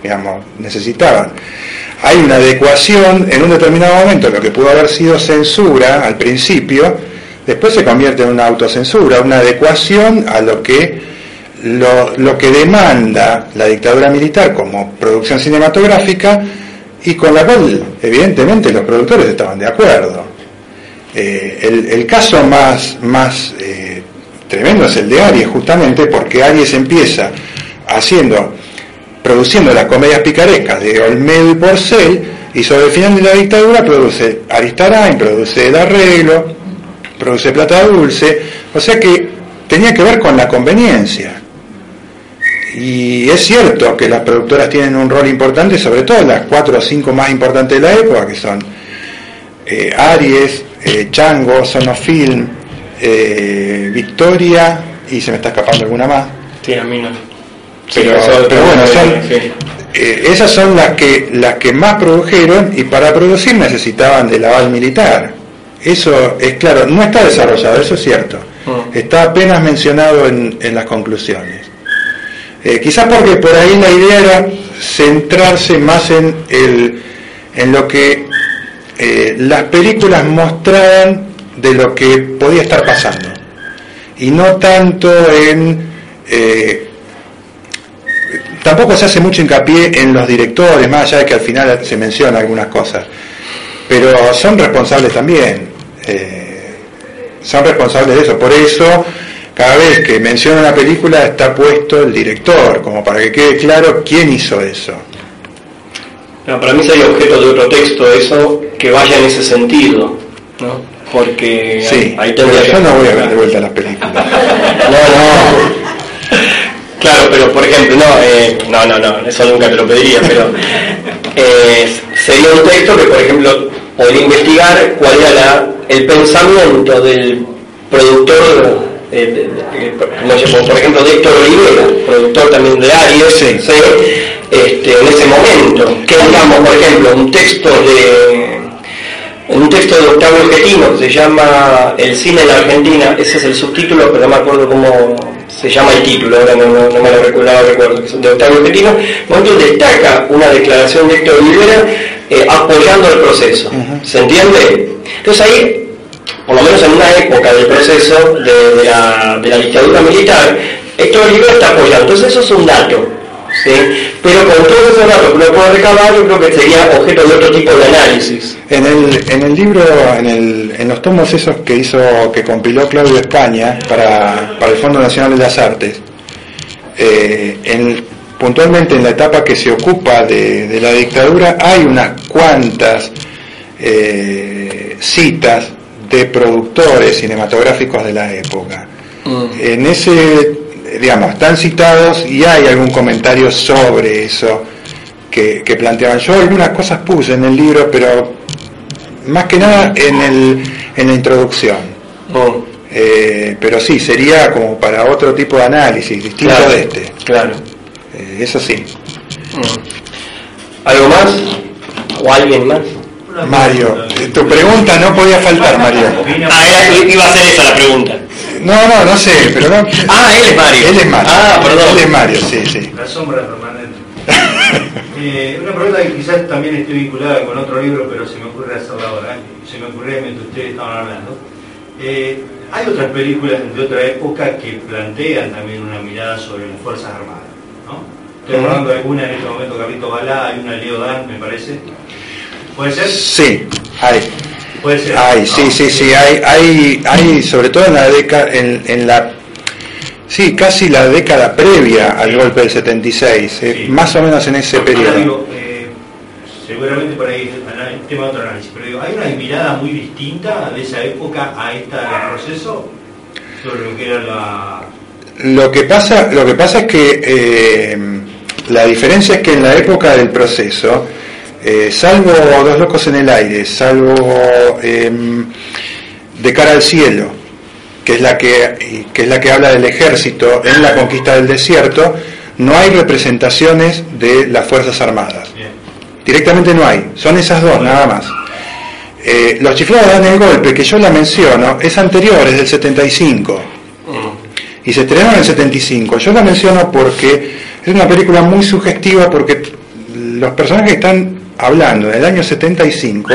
digamos, necesitaban. Hay una adecuación en un determinado momento, lo que pudo haber sido censura al principio, después se convierte en una autocensura, una adecuación a lo que lo, lo que demanda la dictadura militar como producción cinematográfica y con la cual evidentemente los productores estaban de acuerdo. Eh, el, caso más, más eh, tremendo es el de Aries, justamente porque Aries empieza haciendo, produciendo las comedias picarescas de Olmedo y Porcel, y sobre el final de la dictadura produce Aristarain, produce El Arreglo, produce Plata Dulce, o sea que tenía que ver con la conveniencia. Y es cierto que las productoras tienen un rol importante, sobre todo las cuatro o cinco más importantes de la época, que son eh, Aries, eh, Chango, Sonofilm, eh, Victoria, y se me está escapando alguna más. sí, a mí no. Pero, Sí, pero bueno, son, sí. eh, esas son las que, las que más produjeron y para producir necesitaban del aval militar. Eso es claro, no está desarrollado, eso es cierto. Mm. Está apenas mencionado en, en las conclusiones. Eh, quizás porque por ahí la idea era centrarse más en, el, en lo que eh, las películas mostraban de lo que podía estar pasando. Y no tanto en eh, tampoco se hace mucho hincapié en los directores más allá de que al final se menciona algunas cosas. Pero son responsables también eh, son responsables de eso. Por eso cada vez que menciona una película está puesto el director como para que quede claro quién hizo eso. Para mí sería objeto de otro texto eso que vaya en ese sentido, ¿no? Porque sí ahí pero yo que- no voy a ver de vuelta las películas [laughs] No, no. Claro, pero por ejemplo, no, eh, no, no, no, eso nunca te lo pediría, pero eh, sería un texto que, por ejemplo, podría investigar cuál era la- el pensamiento del productor, eh, de- de- por ejemplo, de Héctor Olivera, productor también de Aries, Sí. ¿sí? este, en ese momento. Que digamos, por ejemplo, un texto de un texto de Octavio Getino, se llama El cine en la Argentina, ese es el subtítulo, pero no me acuerdo cómo se llama el título, ahora no, no- no me lo recuerdo, recuerdo, que es de Octavio Getino, momento destaca una declaración de Héctor Rivera eh, apoyando el proceso. ¿Se entiende? Entonces ahí, por lo menos en una época del proceso de, de la, de la dictadura militar, Héctor Rivera está apoyando. Entonces eso es un dato. ¿Sí? Pero con todos esos datos que uno puede recabar, yo creo que sería objeto de otro tipo de análisis. En el, en el libro, en, el, en los tomos esos que hizo, que compiló Claudio España para, para el Fondo Nacional de las Artes, eh, en- puntualmente en la etapa que se ocupa de, de la dictadura hay unas cuantas eh, citas de productores cinematográficos de la época. En ese, digamos, están citados y hay algún comentario sobre eso que, que planteaban. Yo algunas cosas puse en el libro, pero más que nada en, el, en la introducción. Mm, Eh, pero sí, sería como para otro tipo de análisis, distinto Claro. de este. Claro. Eh, eso sí. ¿Algo más? ¿O alguien más? Mario, tu pregunta no podía faltar, Mario. Ah, era- iba a ser esa la pregunta. No, no, no sé, pero no. Ah, él es Mario. Él es Mario. Ah, perdón. Él es Mario, sí, sí. La sombra permanente. [laughs] Eh, una pregunta que quizás también esté vinculada con otro libro, pero se me ocurre hacerla ahora, se me ocurría mientras ustedes estaban hablando. Eh, hay otras películas de otra época que plantean también una mirada sobre las Fuerzas Armadas, ¿no? Estoy hablando de alguna en este momento, Carlito Balá, hay una de Leo Dan, me parece. ¿Puede ser? Sí, hay. Puede ser. Hay, ¿no? sí, sí, sí, hay, hay, hay sobre todo en la década, en, en la, sí, casi la década previa al golpe del 76, eh, Sí. más o menos en ese periodo. digo, eh, seguramente por ahí es tema de otro análisis, pero digo, ¿hay una mirada muy distinta de esa época a esta del proceso? Sobre lo que era la... Lo que pasa, lo que pasa es que eh, la diferencia es que en la época del proceso, eh, salvo Dos locos en el aire, salvo em, De cara al cielo, que es la que, que es la que habla del ejército en la conquista del desierto, no hay representaciones de las fuerzas armadas. Bien. Directamente no hay, son esas dos nada más. Eh, los chiflados dan el golpe, que yo la menciono, es anterior, es del 75 y se estrenó en el 75. Yo la menciono porque es una película muy sugestiva porque los personajes están hablando en el año 75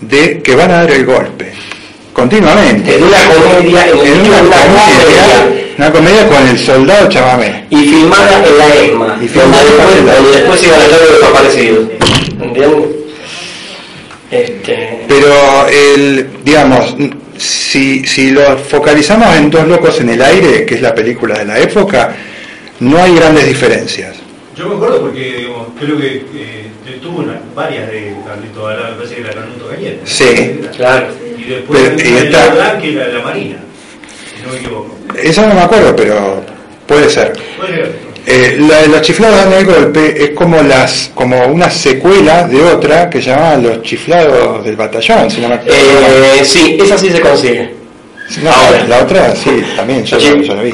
de que van a dar el golpe, continuamente. En una comedia, en, En una una comedia, comedia, una comedia con el soldado chamamé. y filmada en la ESMA, Y filmada donde después, en la ESMA. donde después iban a estar los desaparecidos. ¿Entiendes? Este, Pero el, digamos, si, si lo focalizamos en Dos locos en el aire, que es la película de la época, no hay grandes diferencias. Yo me acuerdo porque digamos, creo que eh, tuvo una- varias de Carlito Balá, me parece que la Canuto Cañete. Sí, claro. Y después Pero- y de esta- que era la Marina, si no me equivoco. Eso no me acuerdo, pero puede ser. Puede ser. Eh, la de los chiflados dan el golpe es como las como una secuela de otra que se llamaba Los chiflados del batallón, si no me acuerdo. Eh, sí, esa sí se consigue. No, ahora. la otra sí, también yo, yo la vi.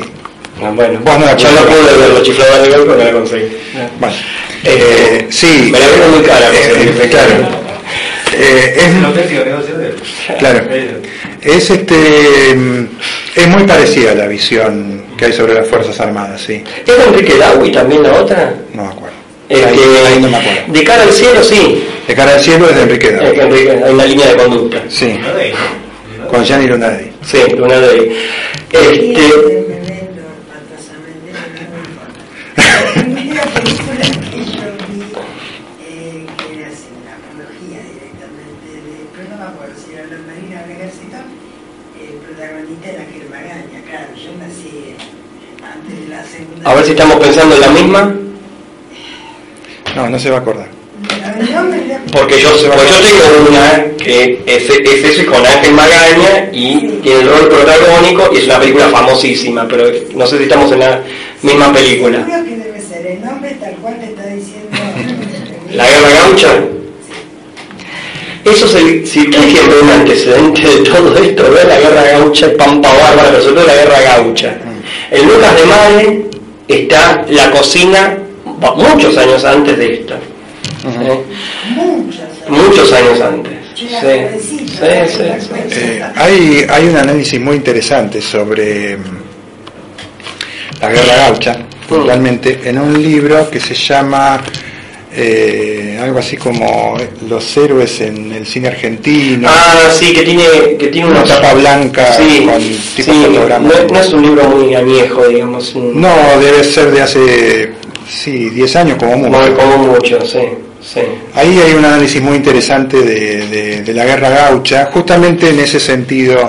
Ah, Bueno, Vos no la yo no pude ver. los chiflados de golpe, no la conseguí. Bueno, eh, sí, Me la vieron muy cara, eh, claro. Eh, es. Claro. Es este es muy parecida la visión que hay sobre las Fuerzas Armadas, sí. ¿Es de Enrique Dawi también la otra? No me acuerdo. Eh, Ahí- que- ahí no me acuerdo. De cara al cielo, sí. De cara al cielo es de Enrique Davi. Enrique, hay una línea de conducta. Sí, con Gianni Lunardi. Sí, ahí. Este, La primera película que yo vi, eh, que era así, una apología directamente de, pero no me acuerdo si era la Marina o el Ejército, el protagonista era Gil Magaña, claro, yo nací antes de la segunda. A ver si estamos pensando en la misma. No, no se va a acordar. El Porque yo, pues yo tengo una que es, es eso y con Ángel Magaña y tiene el rol protagónico y es una película famosísima, pero no sé si estamos en la misma película. Seguro que debe ser el nombre tal cual te está diciendo. La Guerra Gaucha. Eso se, si ustedes quieren ver un antecedente de todo esto, ver la Guerra Gaucha, Pampa Bárbara, pero sobre todo la Guerra Gaucha. En Lucas de Mare está la cocina muchos años antes de. ¿eh? Muchas. Muchos años antes. Sí, sí, sí. Eh, hay, hay un análisis muy interesante sobre mm, la guerra gaucha, puntualmente, en un libro que se llama eh, algo así como Los héroes en el cine argentino. Ah, sí, que tiene, que tiene una unos- tapa blanca Sí, con tipo sí, fotograma. no, no es un libro muy añejo, digamos. un- No, debe ser de hace, sí, 10 años como mucho. no como mucho, sí, sí. Ahí hay un análisis muy interesante de, de- de la guerra gaucha, justamente en ese sentido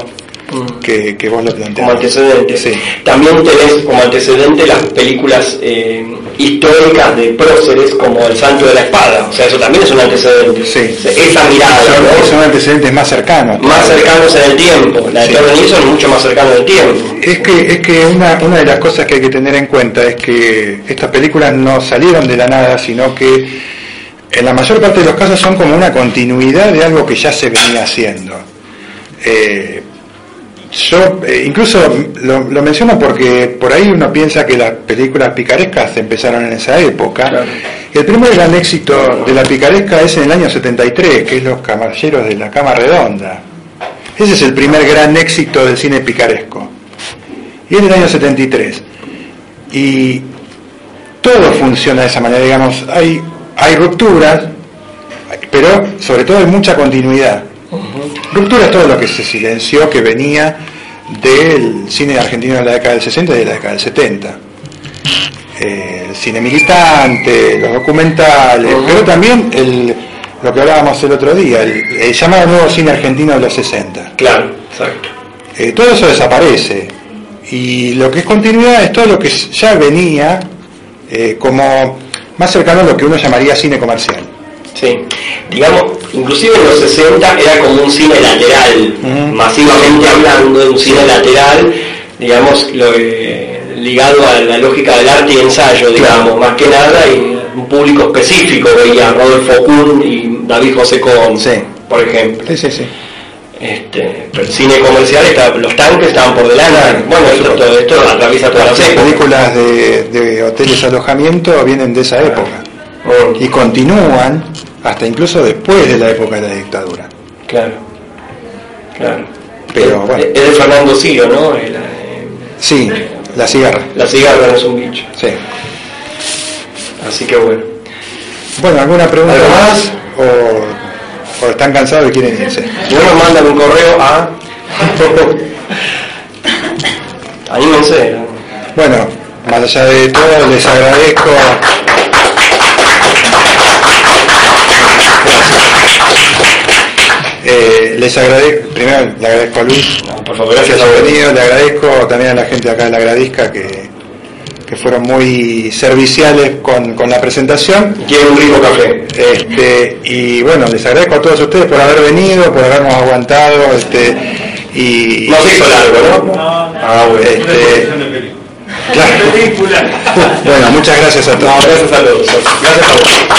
Mm. que, que vos lo planteás. como antecedente. Sí. También tenés como antecedente las películas eh, históricas de próceres como El Santo de la Espada, o sea, eso también es un antecedente. Sí. Esa mirada, Son, ¿no? son antecedentes más cercanos. más cercanos en el tiempo. La de Sí. Nilsson es mucho más cercana en el tiempo. Es que, es que una, una de las cosas que hay que tener en cuenta es que estas películas no salieron de la nada, sino que en la mayor parte de los casos son como una continuidad de algo que ya se venía haciendo. Eh, yo eh, incluso lo, lo menciono porque por ahí uno piensa que las películas picarescas empezaron en esa época. Claro. El primer gran éxito de la picaresca es en el año 73, que es Los Caballeros de la Cama Redonda. Ese es el primer gran éxito del cine picaresco. Y es del año 73. Y todo funciona de esa manera, digamos, hay, hay rupturas, pero sobre todo hay mucha continuidad. Ruptura es todo lo que se silenció que venía del cine argentino de la década del 60 y de la década del 70. Eh, el cine militante, los documentales, pero también el, lo que hablábamos el otro día, el, el llamado nuevo cine argentino de los 60. Claro, exacto. Eh, todo eso desaparece. Y lo que es continuidad es todo lo que ya venía eh, como más cercano a lo que uno llamaría cine comercial. Sí, digamos, inclusive en los 60 era como un cine lateral, masivamente hablando de un cine lateral, digamos, lo, eh, ligado a la lógica del arte y ensayo, digamos, más que nada, y un público específico, veía Rodolfo Kuhn y David José Sí. por ejemplo. Sí, sí, sí. Este, pero el cine comercial, está- los tanques estaban por delante, bueno, esto, todo esto atraviesa todas las Las películas de, de hoteles alojamiento vienen de esa época y continúan hasta incluso después de la época de la dictadura. claro, claro. Pero, es, bueno. es de Fernando Ciro, ¿no? El, Sí, la cigarra. La cigarra no es un bicho. Sí. Así que bueno. Bueno, ¿alguna pregunta ¿Algo más? ¿O, o están cansados y quieren irse? Si no nos mandan un correo a. [laughs] Anímense. ¿no? Bueno, más allá de todo, les agradezco. Les agradezco, primero le agradezco a Luis No, por favor, gracias vos. venido, le agradezco también a la gente de acá de la Gradisca que, que fueron muy serviciales con, con la presentación. Quiero un rico café. Este, y bueno, les agradezco a todos ustedes por haber venido, por habernos aguantado, este, y No se hizo largo, ¿no? Ah, bueno, este, claro. [laughs] Bueno, muchas gracias a todos. No, gracias a todos. Gracias a vos.